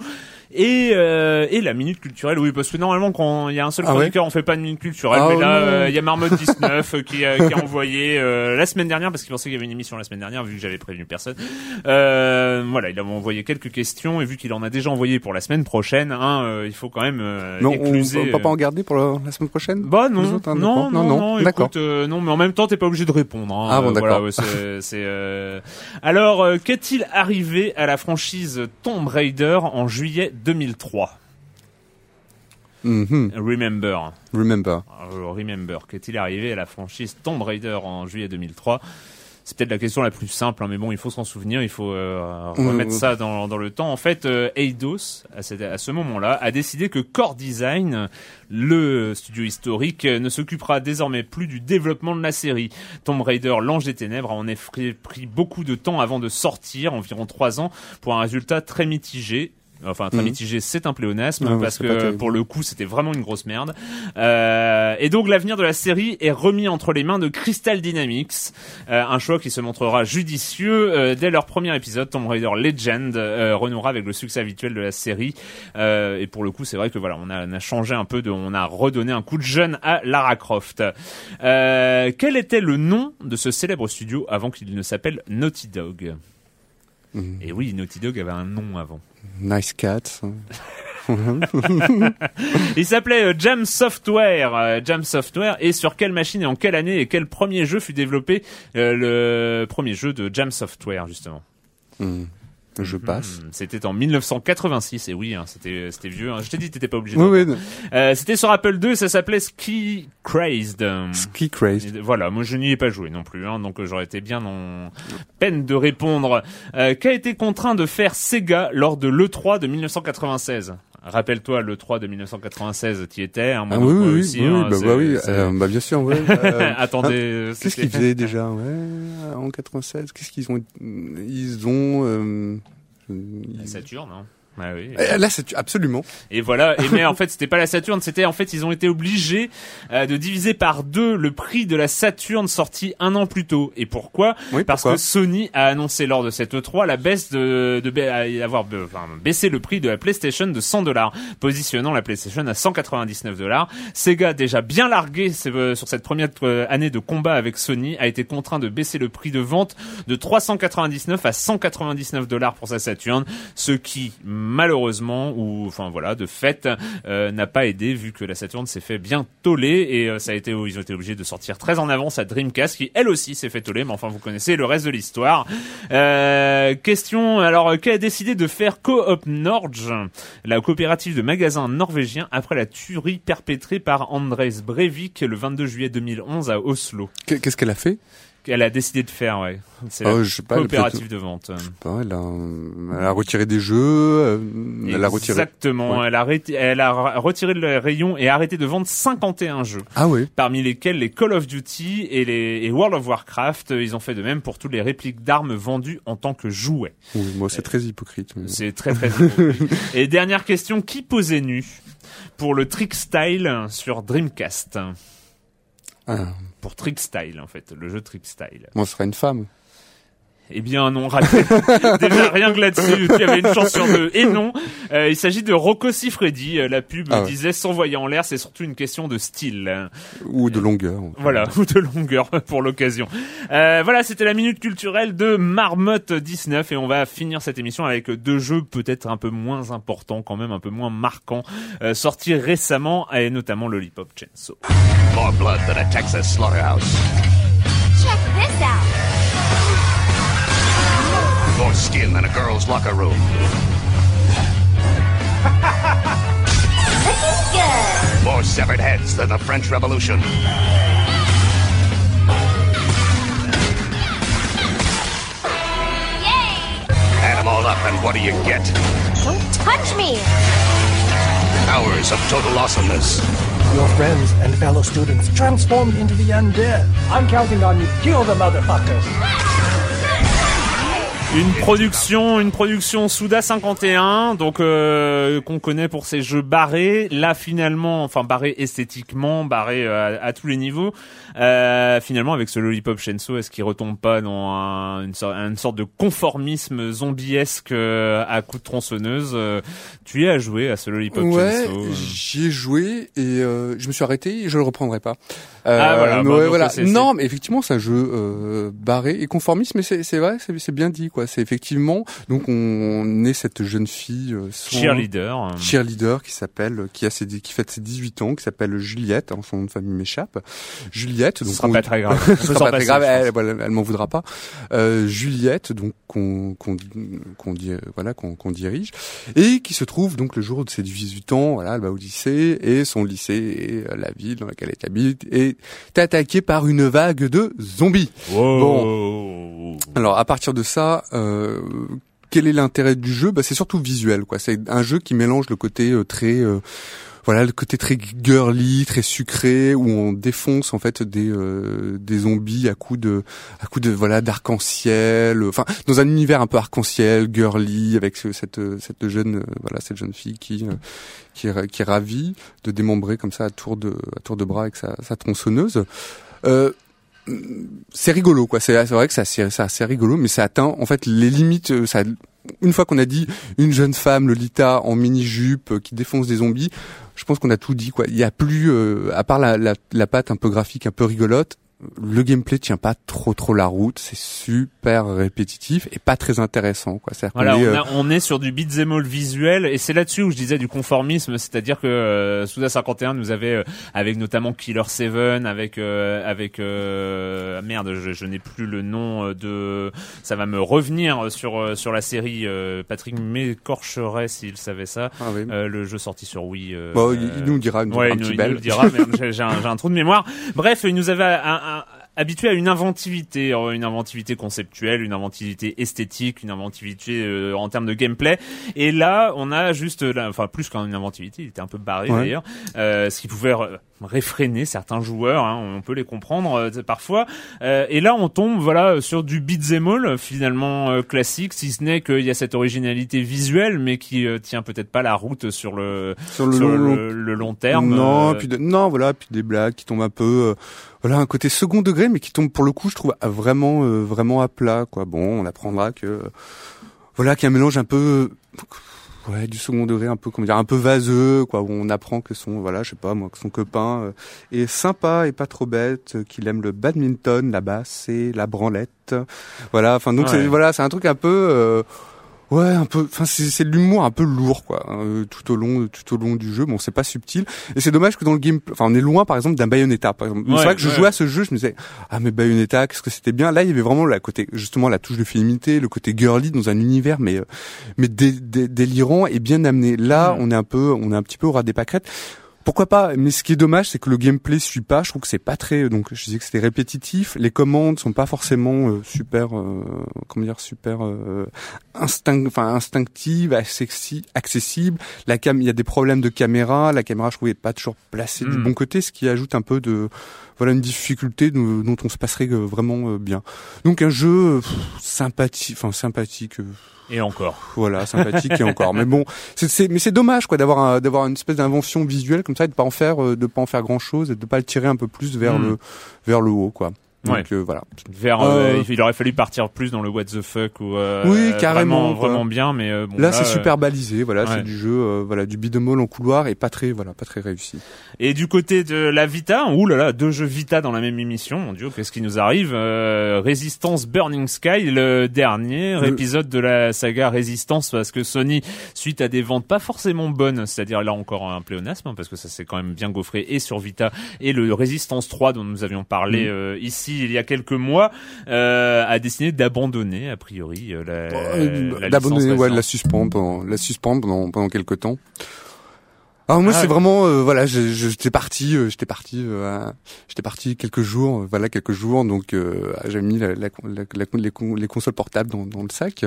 Et, euh, et la minute culturelle, oui, parce que normalement quand il y a un seul Ah ouais chroniqueur, on fait pas de minute culturelle, Ah mais là euh, il y a Marmotte *laughs* 19 euh, qui, a- qui a envoyé euh, la semaine dernière parce qu'il pensait qu'il y avait une émission la semaine dernière vu que j'avais prévenu personne. Euh, voilà, il a envoyé quelques questions et vu qu'il en a déjà envoyé pour la semaine prochaine, hein, euh, il faut quand même euh, Non, on écluser, on peut pas euh, en garder pour la, la semaine prochaine bah non, autres, hein, non, d'accord. non, Non, non, non, d'accord. euh, non, mais en même temps, t'es pas obligé de répondre. Hein, Ah bon, Euh, voilà, d'accord. ouais, c'est, *laughs* euh, Alors, euh, qu'est-il arrivé à la franchise Tomb Raider en juillet 2003 Mhm. Remember. Remember. Euh, remember. Qu'est-il arrivé à la franchise Tomb Raider en juillet 2003 c'est peut-être la question la plus simple, hein, mais bon, il faut s'en souvenir, il faut euh, remettre Mmh. ça dans, dans le temps. En fait, euh, Eidos, à, cette- à ce moment-là, a décidé que Core Design, le studio historique, ne s'occupera désormais plus du développement de la série. Tomb Raider, l'Ange des Ténèbres, a en effet pris beaucoup de temps avant de sortir, environ trois ans, pour un résultat très mitigé. Enfin, très Mhm. mitigé, c'est un pléonasme Ah parce que pour le coup, c'était vraiment une grosse merde. Euh, et donc, l'avenir de la série est remis entre les mains de Crystal Dynamics, euh, un choix qui se montrera judicieux euh, dès leur premier épisode. Tomb Raider Legend renouera avec le succès habituel de la série. Et pour le coup, c'est vrai que voilà, on a, on a changé un peu, de, on a redonné un coup de jeune à Lara Croft. Quel était le nom de ce célèbre studio avant qu'il ne s'appelle Naughty Dog? Mhm. Et oui, Naughty Dog avait un nom avant. Nice cat. *laughs* Il s'appelait euh, Jam Software. euh, Jam Software. Et sur quelle machine et en quelle année et quel premier jeu fut développé euh, le premier jeu de Jam Software justement? Hmm. Je passe. Hmm, C'était en 1986. Et oui, hein, c'était c'était vieux. hein. Je t'ai dit, t'étais pas obligé. Oui, oui. Euh, c'était sur Apple II. Ça s'appelait Ski Crazed. Ski Craze. Et Voilà, moi je n'y ai pas joué non plus, hein, donc euh, j'aurais été bien en peine de répondre. Euh, Qu'a été contraint de faire Sega lors de l'E3 de 1996 Rappelle-toi, l'E3 de 1996, tu y étais, hein, Ah oui, oui, oui, aussi, oui, hein, bah, bah oui, euh, bah bien sûr, ouais. *laughs* euh, Attendez, hein, Qu'est-ce c'était- qu'ils faisaient déjà ouais, en 96 Qu'est-ce qu'ils ont Ils ont euh, La Saturne, hein. Ouais, oui. eh, Là, c'est absolument. Et voilà. Et mais en fait, c'était pas la Saturne, c'était en fait ils ont été obligés euh, de diviser par deux le prix de la Saturne sortie un an plus tôt. Et pourquoi? Oui, Parce pourquoi? que Sony a annoncé lors de cette E3 la baisse de, de avoir euh, enfin, baissé le prix de la PlayStation de 100 dollars, positionnant la PlayStation à 199 dollars. Sega déjà bien largué euh, sur cette première euh, année de combat avec Sony a été contraint de baisser le prix de vente de 399 à 199 dollars pour sa Saturn, ce qui malheureusement ou enfin voilà de fait euh, n'a pas aidé vu que la Saturn s'est fait bien toller et euh, ça a été ils ont été obligés de sortir très en avance à Dreamcast qui elle aussi s'est fait toller mais enfin vous connaissez le reste de l'histoire. Euh, question alors qui a décidé de faire Coop Norge, la coopérative de magasins norvégiens après la tuerie perpétrée par Andres Breivik le 22 juillet 2011 à Oslo? Qu'est- Qu'est-ce qu'elle a fait? Elle a décidé de faire ouais. C'est Oh, la je sais pas, coopérative de vente. Pas, elle, a, elle a retiré des jeux. euh, elle a retiré. Exactement. Ouais. Elle a elle a retiré le rayon et arrêté de vendre 51 jeux. Ah oui. Parmi lesquels les Call of Duty et les et World of Warcraft, ils ont fait de même pour toutes les répliques d'armes vendues en tant que jouets. Oui, moi, c'est très hypocrite. mais- C'est très très drôle. *laughs* Et dernière question, qui posait nu pour le Trick Style sur Dreamcast? Ah, Pour Trick Style en fait, le jeu Trick Style. moi, ce sera une femme. Eh bien non, raté. *laughs* Déjà rien que là-dessus, tu avais une chance sur deux. Et non, euh, il s'agit de Rocco Siffredi. Euh, La pub Ah ouais. disait s'envoyer en l'air, c'est surtout une question de style. Ou de longueur. Voilà, *laughs* ou de longueur pour l'occasion. Euh, voilà, c'était la minute culturelle de Marmotte 19 et on va finir cette émission avec deux jeux peut-être un peu moins importants, quand même un peu moins marquants, euh, sortis récemment et notamment Lollipop Chainsaw. More blood than a Texas slaughterhouse. Check this out. More skin than a girl's locker room. Looking good. More severed heads than the French Revolution. Yay! Add them all up, and what do you get? Don't touch me. Hours of total awesomeness. Your friends and fellow students transformed into the undead. I'm counting on you. Kill the motherfuckers. Une production, une production Suda 51, donc euh, qu'on connaît pour ses jeux barrés. Là, finalement, enfin barrés esthétiquement, barrés euh, à tous les niveaux. Euh, finalement, avec ce Lollipop Chainsaw, est-ce qu'il retombe pas dans un- une, sorte, une sorte de conformisme zombiesque euh, à coups de tronçonneuse euh, Tu y as joué à ce Lollipop Ouais, euh. j'y ai joué et euh, je me suis arrêté et je le reprendrai pas. Ah, voilà, bah, ouais, voilà. Non, mais effectivement, c'est un jeu euh, barré et conformiste, mais c'est vrai, c'est bien dit quoi. C'est effectivement donc on est cette jeune fille euh, sans- cheerleader. euh. cheerleader qui s'appelle qui a ses qui fête ses 18 ans, qui s'appelle Juliette, hein, son nom de famille m'échappe. Juliette, Ce donc sera on- pas très grave. *laughs* ce sera pas très elle, elle m'en voudra pas. Euh, Juliette, donc qu'on qu'on qu'on dit voilà qu'on qu'on dirige et qui se trouve donc le jour de ses 18 ans, voilà, elle va au lycée et son lycée et euh, la ville dans laquelle elle habite est attaquée par une vague de zombies. Wow. Alors à partir de ça, euh, quel est l'intérêt du jeu? Bah, c'est surtout visuel quoi. C'est un jeu qui mélange le côté euh, très euh, voilà le côté très girly, très sucré où on défonce en fait des euh, des zombies à coups de à coups de voilà d'arc-en-ciel, euh, enfin dans un univers un peu arc-en-ciel, girly avec ce- cette euh, cette jeune euh, voilà cette jeune fille qui qui qui est ravie de démembrer comme ça à tour de à tour de bras avec sa, sa tronçonneuse. Euh, c'est rigolo quoi c'est vrai que c'est assez, c'est assez rigolo mais ça atteint en fait les limites ça une fois qu'on a dit une jeune femme Lolita en mini jupe qui défonce des zombies je pense qu'on a tout dit quoi. Il y a plus euh, à part la, la, la patte un peu graphique un peu rigolote le gameplay tient pas trop trop la route, c'est super répétitif et pas très intéressant quoi. Est, on, euh, a- on est sur du beat'em all visuel et c'est là-dessus où je disais du conformisme, c'est-à-dire que euh, Suda 51 nous avait euh, avec notamment Killer 7 avec euh, avec euh, merde, je, je n'ai plus le nom euh, de ça va me revenir sur euh, sur la série euh, Patrick m'écorcherait s'il savait ça. ah oui. Euh, le jeu sorti sur Wii. euh, Bon, il, euh, il nous dira une, Ouais, un il petit il nous dira, *laughs* un, j'ai un trou de mémoire. Bref, il nous avait un- un- habitué à une inventivité, euh, une inventivité conceptuelle, une inventivité esthétique, une inventivité euh, en termes de gameplay. Et là, on a juste, euh, là, enfin plus qu'une inventivité, il était un peu barré Ouais. d'ailleurs, euh, ce qui pouvait réfréner certains joueurs, hein, on peut les comprendre euh, parfois. Euh, et là, on tombe voilà sur du beat'em all finalement euh, classique, si ce n'est qu'il y a cette originalité visuelle, mais qui euh, tient peut-être pas la route sur le Sur le sur long- le, le long terme. Non, puis de- non, voilà, puis des blagues qui tombent un peu, euh, voilà, un côté second degré, mais qui tombe pour le coup, je trouve à- vraiment, euh, vraiment à plat, quoi. Bon, on apprendra que, euh, voilà, qu'il y a un mélange un peu, euh, ouais, du second degré, un peu, comment dire, un peu vaseux, quoi. Où on apprend que son, voilà, je sais pas moi, que son copain euh, est sympa et pas trop bête, euh, qu'il aime le badminton, la basse et la branlette, voilà. Enfin, donc Ouais. c'est, voilà, c'est un truc un peu. Ouais, un peu. Enfin, c'est de l'humour un peu lourd, quoi, euh, tout au long, tout au long du jeu. Bon, c'est pas subtil, et c'est dommage que dans le gameplay, enfin, on est loin, par exemple, d'un Bayonetta. Par exemple, Ouais, c'est vrai que je ouais. jouais à ce jeu, je me disais, ah mais Bayonetta, qu'est-ce que c'était bien. Là, il y avait vraiment la côté, justement, la touche de féminité, le côté girly dans un univers, mais euh, mais dé- dé- délirant et bien amené. Là, on est un peu, on est un petit peu au ras des pâquerettes. Pourquoi pas Mais ce qui est dommage, c'est que le gameplay suit pas. Je trouve que c'est pas très. Donc, je disais que c'était répétitif. Les commandes sont pas forcément euh, super. euh, comment dire Super euh, instinct, enfin instinctives, accessi- accessibles. La cam, il y a des problèmes de caméra. La caméra, je trouvais pas toujours placée du Mm. bon côté, ce qui ajoute un peu de voilà une difficulté dont, dont on se passerait euh, vraiment euh, bien. Donc un jeu euh, pff, sympathique, enfin sympathique. Et encore. voilà, sympathique et encore. Mais bon, c'est, c'est- mais c'est dommage quoi d'avoir un- d'avoir une espèce d'invention visuelle comme ça et de pas en faire euh, de pas en faire grand chose et de pas le tirer un peu plus vers Mm. le vers le haut quoi. Donc Ouais. euh, voilà. Vers, Euh, euh, il aurait fallu partir plus dans le what the fuck ou euh, Oui, carrément, vraiment, vraiment bien, mais euh, bon, là, c'est super balisé, voilà, ouais. c'est du jeu euh, voilà du all en couloir et pas très voilà, pas très réussi. Et du côté de la Vita, ouh là là, deux jeux Vita dans la même émission, mon dieu, qu'est-ce qui nous arrive euh, Resistance Burning Sky, le dernier Le- épisode de la saga Resistance, parce que Sony, suite à des ventes pas forcément bonnes, c'est-à-dire là encore un pléonasme, hein, parce que ça s'est quand même bien gaufré et sur Vita, et le Resistance 3 dont nous avions parlé Mm. euh, il y a quelques mois, euh, a décidé d'abandonner a priori euh, la, Euh, la D'abandonner, licence ouais, la suspendre pendant la suspendre pendant pendant quelques temps. Alors moi Ah, c'est vraiment euh, voilà je- je- j'étais parti euh, j'étais parti euh, j'étais parti quelques jours euh, voilà quelques jours donc euh, j'avais mis la, la, la- les, con- les consoles portables dans, dans le sac.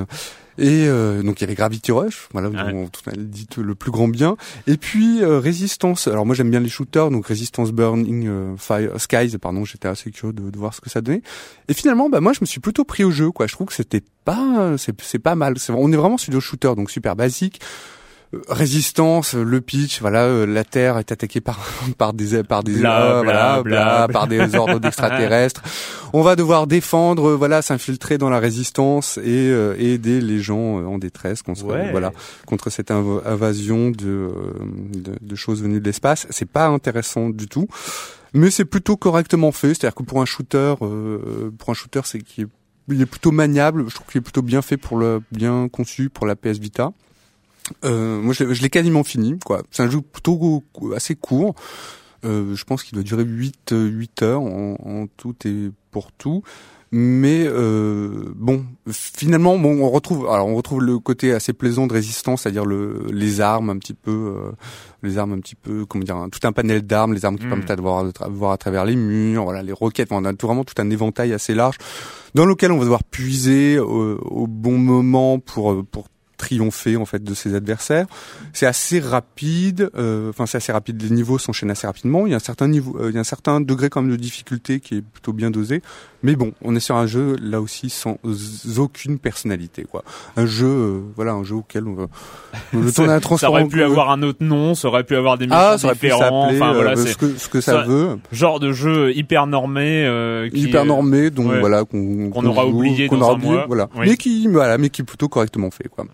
Et euh, donc il y avait Gravity Rush voilà Ah dont on a dit le plus grand bien. Et puis euh, Resistance alors moi j'aime bien les shooters donc Resistance Burning euh, Fire Skies pardon j'étais assez curieux de, de voir ce que ça donnait. Et finalement bah moi je me suis plutôt pris au jeu quoi. Je trouve que c'était pas c'est c'est pas mal. C'est on est vraiment sur du shooter donc super basique. Euh, résistance, euh, le pitch, voilà, euh, la Terre est attaquée par *laughs* par des par des Bla, euh, bla, voilà, bla, par des *laughs* ordres d'extraterrestres. On va devoir défendre, euh, voilà, s'infiltrer dans la résistance et, euh, aider les gens euh, en détresse contre Ouais. voilà contre cette inv- invasion de, euh, de de choses venues de l'espace. C'est pas intéressant du tout, mais c'est plutôt correctement fait. C'est-à-dire que pour un shooter, euh, pour un shooter, c'est qui est il est plutôt maniable. Je trouve qu'il est plutôt bien fait pour le bien conçu pour la PS Vita. Euh, moi, je, l'ai- quasiment fini. quoi. C'est un jeu plutôt assez court. Euh, je pense qu'il doit durer 8, euh, 8 heures en, en tout et pour tout. Mais euh, bon, finalement, bon, on retrouve, alors on retrouve le côté assez plaisant de résistance, c'est-à-dire le, les armes un petit peu, euh, les armes un petit peu, comment dire, tout un panel d'armes, les armes qui Mm. permettent de voir, de voir à travers les murs, voilà, les roquettes, on a tout, vraiment tout un éventail assez large dans lequel on va devoir puiser au, au bon moment pour euh, pour triompher en fait de ses adversaires. C'est assez rapide, euh, enfin c'est assez rapide. Les niveaux s'enchaînent assez rapidement. Il y a un certain niveau, euh, il y a un certain degré même de difficulté qui est plutôt bien dosé. Mais bon, on est sur un jeu là aussi sans aucune personnalité quoi. Un jeu, euh, voilà, un jeu auquel on va le temps d'un Ça aurait pu avoir un autre nom, ça aurait pu avoir des missions ah, ça aurait pu différents. Enfin voilà, euh, ce que ce que ça, ça- veut. genre de jeu hyper normé, euh, qui, hyper euh, normé donc ouais. voilà qu'on Qu'on aura joue, oublié qu'on dans aura un oublié, mois. voilà Oui. mais qui voilà mais qui est plutôt correctement fait quoi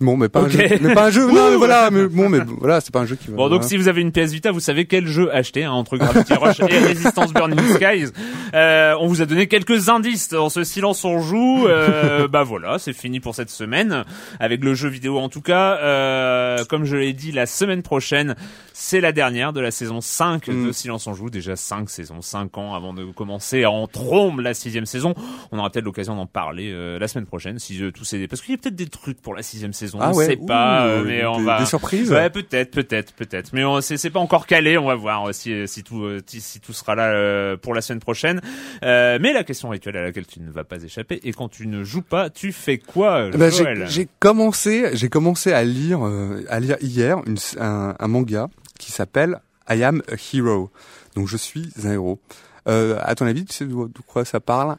Bon, mais pas un jeu. Mais pas un jeu. *laughs* non, mais voilà. Mais bon, mais voilà, c'est pas un jeu qui va. Bon, donc voilà. si vous avez une PS Vita, vous savez quel jeu acheter hein, entre Gravity *laughs* Rush et Resistance Burning Skies. Euh, on vous a donné quelques indices dans ce silence on joue. Euh, *laughs* bah voilà, c'est fini pour cette semaine avec le jeu vidéo en tout cas. Euh, comme je l'ai dit, la semaine prochaine, c'est la dernière de la saison 5 de Mm. Silence on joue. Déjà 5 saisons, 5 ans avant de commencer en trombe la sixième saison. On aura peut-être l'occasion d'en parler euh, la semaine prochaine si euh, tout c'est parce qu'il y a peut-être des trucs pour la sixième saison. Ah on ouais. sait pas, Ouh, euh, mais on des- va. des surprises. Ouais, peut-être, peut-être, peut-être. Mais on- c'est c'est pas encore calé. On va voir euh, si si tout euh, si, si tout sera là euh, pour la semaine prochaine. Euh, mais la question rituelle à laquelle tu ne vas pas échapper et quand tu ne joues pas, tu fais quoi, ben, j'ai- commencé, j'ai commencé à lire, euh, à lire hier une, un, un manga qui s'appelle I Am a Hero. Donc je suis un héros. Euh, à ton avis, tu sais de quoi ça parle?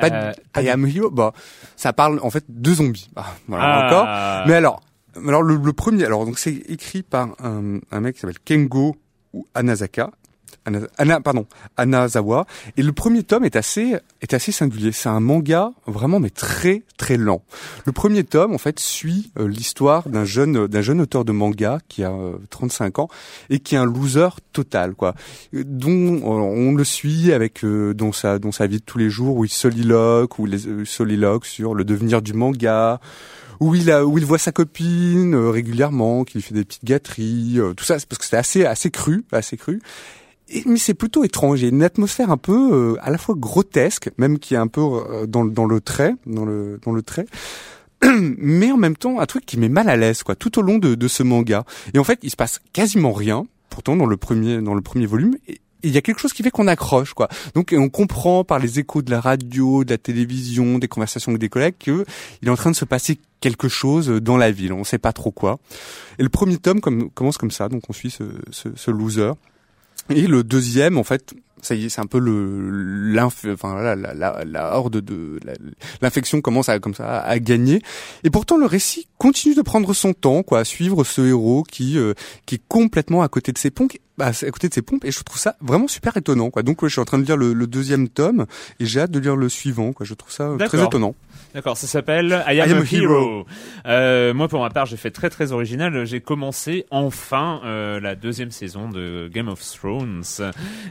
Pas de- Euh, I Am Hero. Bah, ça parle en fait de zombies. Ah, voilà Ah. encore. Mais alors, alors le, le premier, alors donc c'est écrit par un, un mec qui s'appelle Kengo ou Anazaka. Ana- pardon, Anazawa. Et le premier tome est assez, est assez singulier. C'est un manga vraiment, mais très, très lent. Le premier tome, en fait, suit euh, l'histoire d'un jeune, d'un jeune auteur de manga qui a euh, 35 ans et qui est un loser total, quoi. Euh, Dont euh, on le suit avec euh, dans sa, dans sa vie de tous les jours où il soliloque, où il euh, soliloque sur le devenir du manga, où il a, où il voit sa copine euh, régulièrement, qui lui fait des petites gâteries, euh, tout ça, c'est parce que c'est assez, assez cru, assez cru. Mais c'est plutôt étrange. Il y a une atmosphère un peu, euh, à la fois grotesque, même qui est un peu euh, dans, dans le trait, dans le, dans le trait. *clears throat* mais en même temps un truc qui met mal à l'aise quoi tout au long de, de ce manga et en fait il se passe quasiment rien pourtant dans le premier dans le premier volume et il y a quelque chose qui fait qu'on accroche quoi. Donc on comprend par les échos de la radio, de la télévision, des conversations avec des collègues que il est en train de se passer quelque chose dans la ville. On sait pas trop quoi. Et le premier tome comme, commence comme ça, donc on suit ce, ce, ce loser. Et le deuxième, en fait, ça y est, c'est un peu le enfin voilà, la, la, la horde de la- l'infection commence à comme ça à gagner. Et pourtant le récit continue de prendre son temps, quoi, à suivre ce héros qui euh, qui est complètement à côté de ses pompes, bah, à côté de ses pompes. Et je trouve ça vraiment super étonnant, quoi. Donc ouais, je suis en train de lire le, le deuxième tome et j'ai hâte de lire le suivant, quoi. Je trouve ça euh, très étonnant. D'accord, ça s'appelle I Am, a, Hero. Euh, moi, pour ma part, j'ai fait très très original. J'ai commencé enfin euh, la deuxième saison de Game of Thrones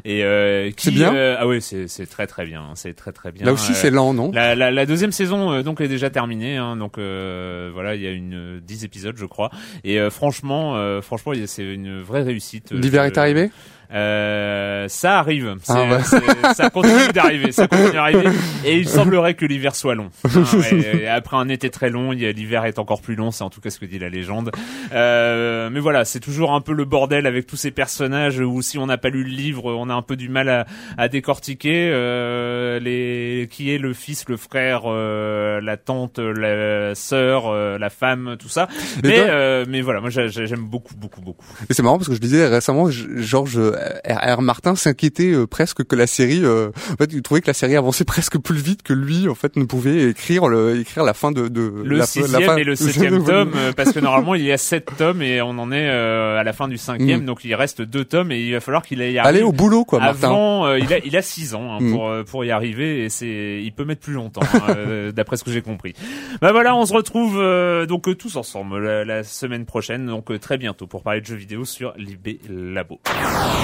et euh, qui C'est bien euh, ah oui, c'est c'est très très bien. C'est très très bien. Là aussi, Euh, c'est lent, non? La, la, la deuxième saison euh, donc est déjà terminée hein, donc euh, voilà il y a une 10 épisodes je crois et euh, franchement euh, franchement c'est une vraie réussite L'hiver est arrivé? Euh, ça arrive. Ah c'est- ça continue d'arriver ça continue d'arriver *laughs* et il semblerait que l'hiver soit long. Hein, *laughs* et après un été très long l'hiver est encore plus long c'est en tout cas ce que dit la légende. Euh, mais voilà c'est toujours un peu le bordel avec tous ces personnages où si on n'a pas lu le livre on a un peu du mal à, à décortiquer. Euh, les qui est le fils le frère euh, la tante la sœur euh, la femme tout ça. Mais mais euh, mais voilà moi j'a- j'a- j'aime beaucoup beaucoup beaucoup. Et c'est marrant parce que je disais récemment, Georges euh, R. R. Martin s'inquiétait euh, presque que la série, euh, en fait, il trouvait que la série avançait presque plus vite que lui, en fait, ne pouvait écrire le, écrire la fin de, de le la, fin- la sixième fin- et le *laughs* septième tome euh, parce que *laughs* normalement il y a sept tomes et on en est euh, à la fin du cinquième Mm. donc il reste deux tomes et il va falloir qu'il y arrive Allez au boulot, quoi, Martin. avant euh, il a il a six ans hein, Mm. pour euh, pour y arriver et c'est il peut mettre plus longtemps hein, euh, d'après ce que j'ai compris bah voilà on se retrouve euh, donc euh, tous ensemble la, la semaine prochaine donc euh, très bientôt pour parler de jeux vidéo sur l'IB Labo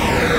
Ah!